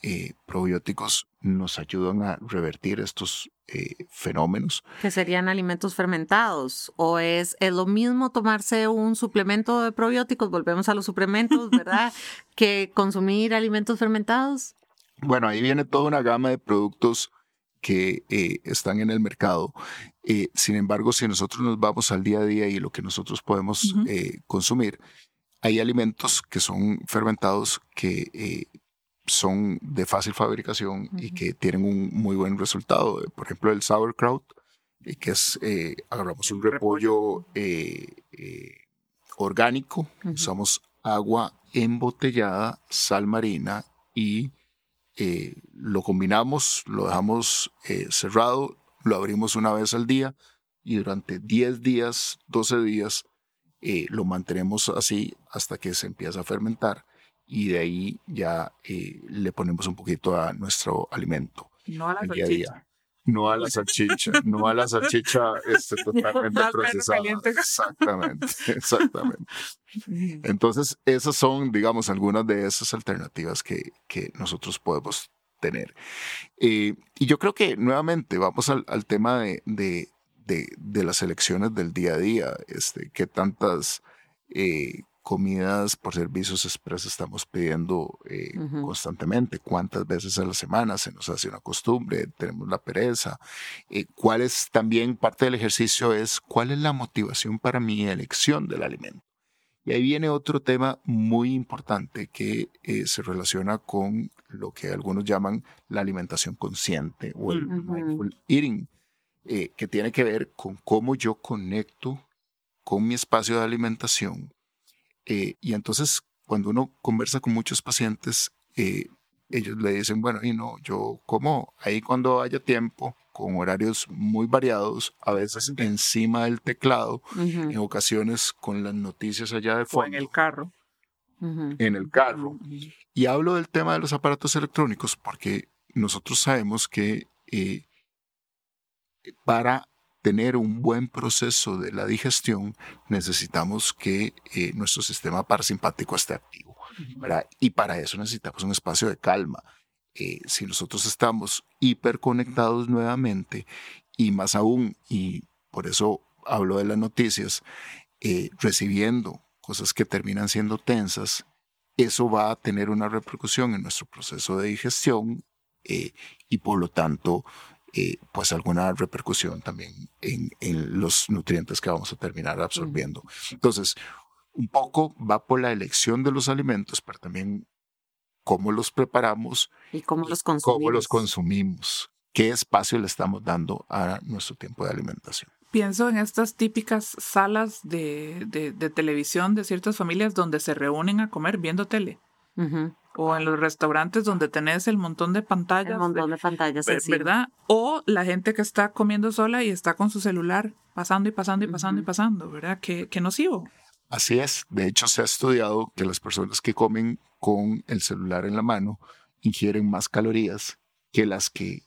probióticos nos ayudan a revertir estos eh, fenómenos.
Que serían alimentos fermentados. ¿O es, es, lo mismo tomarse un suplemento de probióticos, volvemos a los suplementos, ¿verdad? que consumir alimentos fermentados?
Bueno, ahí viene toda una gama de productos que eh, están en el mercado. Eh, sin embargo, si nosotros nos vamos al día a día y lo que nosotros podemos consumir, hay alimentos que son fermentados que son de fácil fabricación y que tienen un muy buen resultado. Por ejemplo, el sauerkraut, eh, que es, eh, agarramos un repollo. eh, orgánico, usamos agua embotellada, sal marina y lo combinamos, lo dejamos cerrado, lo abrimos una vez al día y durante 10 días, 12 días, lo mantenemos así hasta que se empieza a fermentar y de ahí ya eh, le ponemos un poquito a nuestro alimento.
No a la salchicha.
No a la salchicha, no a la salchicha este, totalmente procesada. Exactamente, exactamente. Entonces, esas son, digamos, algunas de esas alternativas que, que nosotros podemos tener. Eh, y yo creo que nuevamente vamos al, al tema de, de, de, de, las elecciones del día a día, este, que tantas eh, comidas por servicios express estamos pidiendo eh, constantemente, cuántas veces a la semana se nos hace una costumbre, tenemos la pereza, eh, cuál es también parte del ejercicio es cuál es la motivación para mi elección del alimento. Y ahí viene otro tema muy importante que eh, se relaciona con lo que algunos llaman la alimentación consciente o el mindful eating, que tiene que ver con cómo yo conecto con mi espacio de alimentación eh, y entonces, cuando uno conversa con muchos pacientes, eh, ellos le dicen, bueno, y no, yo como ahí cuando haya tiempo, con horarios muy variados, a veces encima del teclado, en ocasiones con las noticias allá de fondo.
O en el carro.
En el carro. Y hablo del tema de los aparatos electrónicos porque nosotros sabemos que eh, para tener un buen proceso de la digestión, necesitamos que eh, nuestro sistema parasimpático esté activo. Y para eso necesitamos un espacio de calma. Eh, si nosotros estamos hiperconectados nuevamente, y más aún, y por eso hablo de las noticias, eh, recibiendo cosas que terminan siendo tensas, eso va a tener una repercusión en nuestro proceso de digestión y por lo tanto eh, pues alguna repercusión también en, en, los nutrientes que vamos a terminar absorbiendo. Entonces, un poco va por la elección de los alimentos, pero también cómo los preparamos
y cómo los consumimos.
Cómo los consumimos. ¿Qué espacio le estamos dando a nuestro tiempo de alimentación?
Pienso en estas típicas salas de, de, televisión de ciertas familias donde se reúnen a comer viendo tele. O en los restaurantes donde tenés el montón de pantallas. El
montón de pantallas,
¿verdad? O la gente que está comiendo sola y está con su celular pasando y pasando y pasando y pasando, ¿verdad? Qué, qué nocivo.
Así es. De hecho, se ha estudiado que las personas que comen con el celular en la mano ingieren más calorías que las que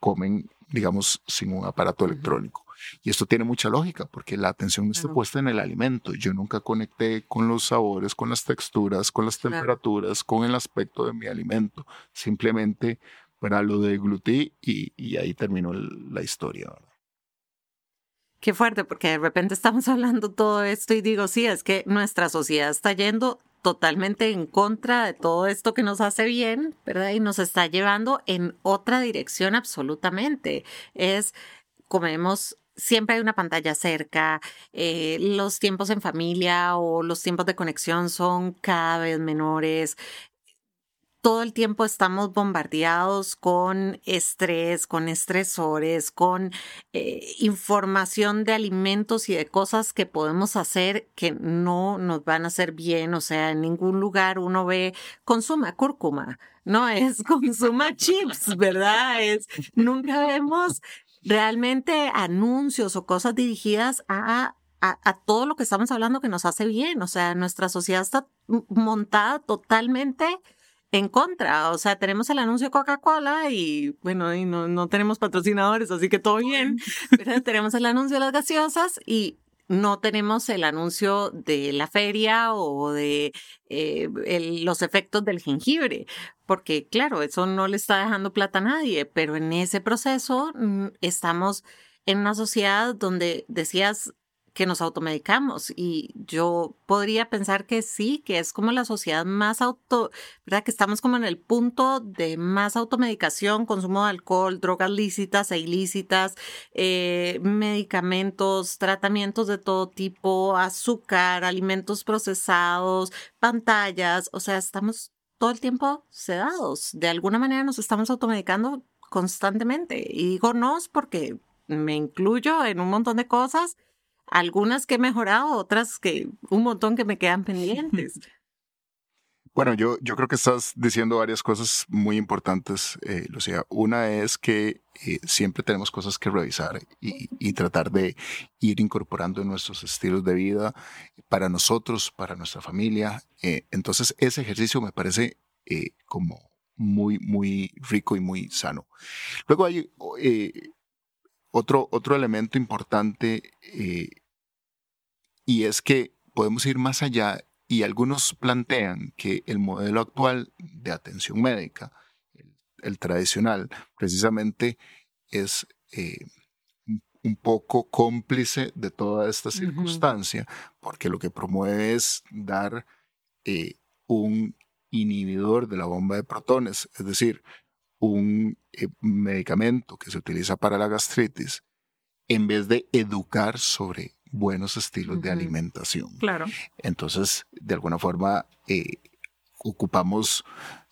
comen, digamos, sin un aparato electrónico. Y esto tiene mucha lógica porque la atención está puesta en el alimento. Yo nunca conecté con los sabores, con las texturas, con las temperaturas, con el aspecto de mi alimento. Simplemente, para lo deglutí y, y ahí terminó la historia.
Qué fuerte, porque de repente estamos hablando todo esto y digo, sí, es que nuestra sociedad está yendo totalmente en contra de todo esto que nos hace bien, ¿verdad? Y nos está llevando en otra dirección absolutamente. Es, comemos siempre hay una pantalla cerca, eh, los tiempos en familia o los tiempos de conexión son cada vez menores, todo el tiempo estamos bombardeados con estrés, con estresores, con eh, información de alimentos y de cosas que podemos hacer que no nos van a hacer bien. O sea, en ningún lugar uno ve consuma cúrcuma, no es consuma chips, ¿verdad? Es nunca vemos realmente anuncios o cosas dirigidas a a, todo lo que estamos hablando que nos hace bien. O sea, nuestra sociedad está montada totalmente en contra. O sea, tenemos el anuncio de Coca-Cola y bueno, y no, no tenemos patrocinadores, así que todo bien. Pero tenemos el anuncio de las gaseosas y no tenemos el anuncio de la feria o de eh, los efectos del jengibre, porque claro, eso no le está dejando plata a nadie, pero en ese proceso mm, estamos en una sociedad donde decías que nos automedicamos y yo podría pensar que sí, que es como la sociedad más auto, ¿verdad? Que estamos como en el punto de más automedicación, consumo de alcohol, drogas lícitas e ilícitas, eh, medicamentos, tratamientos de todo tipo, azúcar, alimentos procesados, pantallas, o sea, estamos todo el tiempo sedados. De alguna manera nos estamos automedicando constantemente. Y digo no porque me incluyo en un montón de cosas algunas que he mejorado, otras que un montón que me quedan pendientes.
Bueno, yo, yo creo que estás diciendo varias cosas muy importantes, eh, Lucía. Una es que eh, siempre tenemos cosas que revisar y, tratar de ir incorporando en nuestros estilos de vida para nosotros, para nuestra familia. Eh, entonces, ese ejercicio me parece eh, como muy, muy rico y muy sano. Luego hay otro, otro elemento importante y es que podemos ir más allá y algunos plantean que el modelo actual de atención médica, el, tradicional, precisamente es eh, un poco cómplice de toda esta circunstancia, porque lo que promueve es dar eh, un inhibidor de la bomba de protones, es decir, un eh, medicamento que se utiliza para la gastritis, en vez de educar sobre buenos estilos de alimentación.
Claro.
Entonces, de alguna forma, eh, ocupamos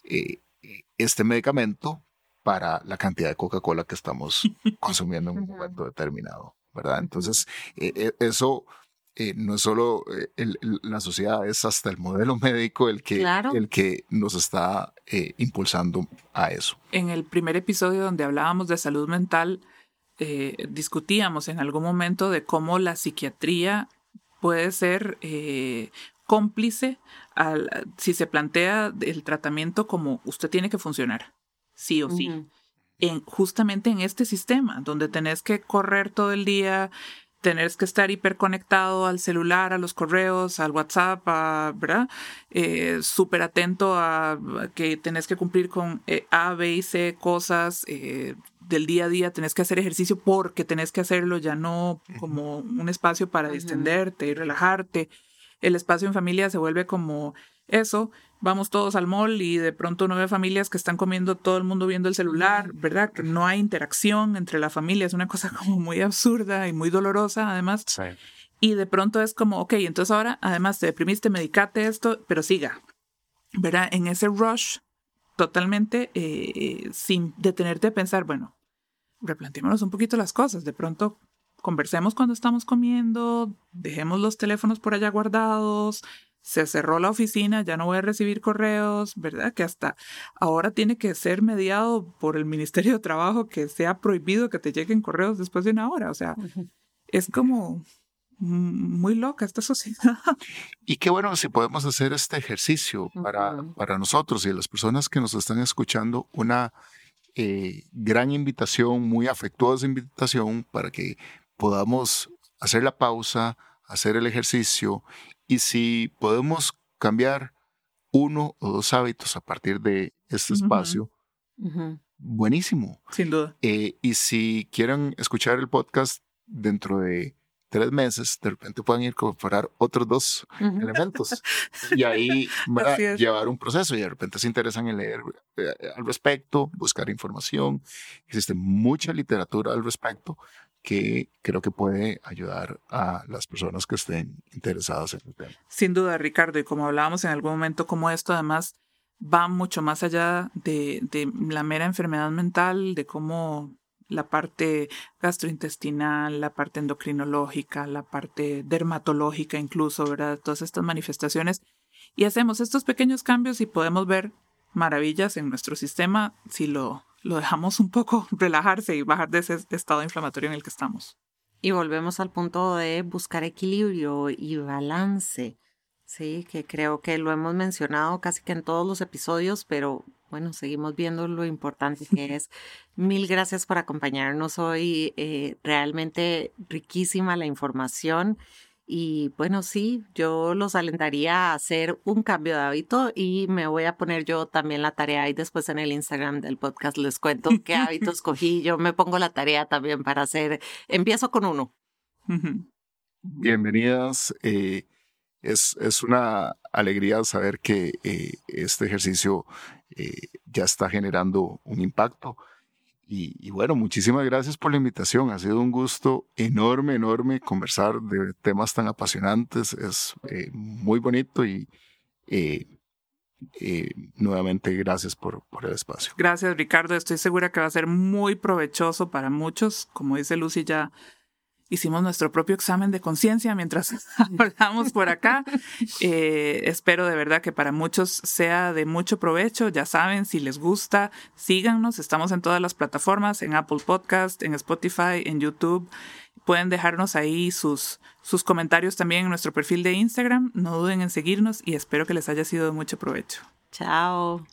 eh, este medicamento para la cantidad de Coca-Cola que estamos consumiendo en un momento determinado, ¿verdad? Entonces, eh, eso no es solo la sociedad, es hasta el modelo médico el que, el que nos está impulsando a eso.
En el primer episodio donde hablábamos de salud mental, eh, discutíamos en algún momento de cómo la psiquiatría puede ser eh, cómplice al, si se plantea el tratamiento como usted tiene que funcionar, sí o sí. En, justamente en este sistema, donde tenés que correr todo el día, tenés que estar hiperconectado al celular, a los correos, al WhatsApp, ¿verdad? Eh, súper atento a, que tenés que cumplir con A, B y C cosas, del día a día tenés que hacer ejercicio porque tenés que hacerlo, ya no como un espacio para distenderte y relajarte. El espacio en familia se vuelve como eso, vamos todos al mall y de pronto uno ve familias que están comiendo todo el mundo viendo el celular, ¿verdad? Que no hay interacción entre la familia, es una cosa como muy absurda y muy dolorosa además. Y de pronto es como, ok, entonces ahora además te deprimiste, medicate esto, pero siga, ¿verdad? En ese rush totalmente eh, sin detenerte a pensar, bueno, replanteémonos un poquito las cosas, de pronto conversemos cuando estamos comiendo, dejemos los teléfonos por allá guardados, se cerró la oficina, ya no voy a recibir correos, ¿verdad? Que hasta ahora tiene que ser mediado por el Ministerio de Trabajo que sea prohibido que te lleguen correos después de una hora. O sea, es como muy loca esta sociedad.
Y qué bueno si podemos hacer este ejercicio para, para nosotros y las personas que nos están escuchando, una eh, gran invitación, muy afectuosa invitación para que podamos hacer la pausa, hacer el ejercicio y si podemos cambiar uno o dos hábitos a partir de este espacio, buenísimo.
Sin duda.
Eh, y si quieren escuchar el podcast dentro de tres meses, de repente pueden incorporar otros dos elementos y ahí llevar un proceso y de repente se interesan en leer eh, al respecto, buscar información. Existe mucha literatura al respecto que creo que puede ayudar a las personas que estén interesadas en el tema.
Sin duda, Ricardo, y como hablábamos en algún momento, como esto además va mucho más allá de, de la mera enfermedad mental, de cómo la parte gastrointestinal, la parte endocrinológica, la parte dermatológica incluso, ¿verdad? Todas estas manifestaciones. Y hacemos estos pequeños cambios y podemos ver maravillas en nuestro sistema si lo, lo dejamos un poco relajarse y bajar de ese estado inflamatorio en el que estamos.
Y volvemos al punto de buscar equilibrio y balance. Sí, que creo que lo hemos mencionado casi que en todos los episodios, pero bueno, seguimos viendo lo importante que es. Mil gracias por acompañarnos hoy. Eh, realmente riquísima la información. Y bueno, sí, yo los alentaría a hacer un cambio de hábito y me voy a poner yo también la tarea y después en el Instagram del podcast les cuento qué hábitos cogí. Yo me pongo la tarea también para hacer, empiezo con uno.
Bienvenidas. Eh, es, es, una alegría saber que eh, este ejercicio eh, ya está generando un impacto. Y, bueno, muchísimas gracias por la invitación. Ha sido un gusto enorme, enorme conversar de temas tan apasionantes. Es eh, muy bonito y nuevamente gracias por, por el espacio.
Gracias, Ricardo. Estoy segura que va a ser muy provechoso para muchos. Como dice Lucy, ya hicimos nuestro propio examen de conciencia mientras hablamos por acá. Eh, espero de verdad que para muchos sea de mucho provecho. Ya saben, si les gusta, síganos. Estamos en todas las plataformas, en Apple Podcast, en Spotify, en YouTube. Pueden dejarnos ahí sus, sus comentarios también en nuestro perfil de Instagram. No duden en seguirnos y espero que les haya sido de mucho provecho.
Chao.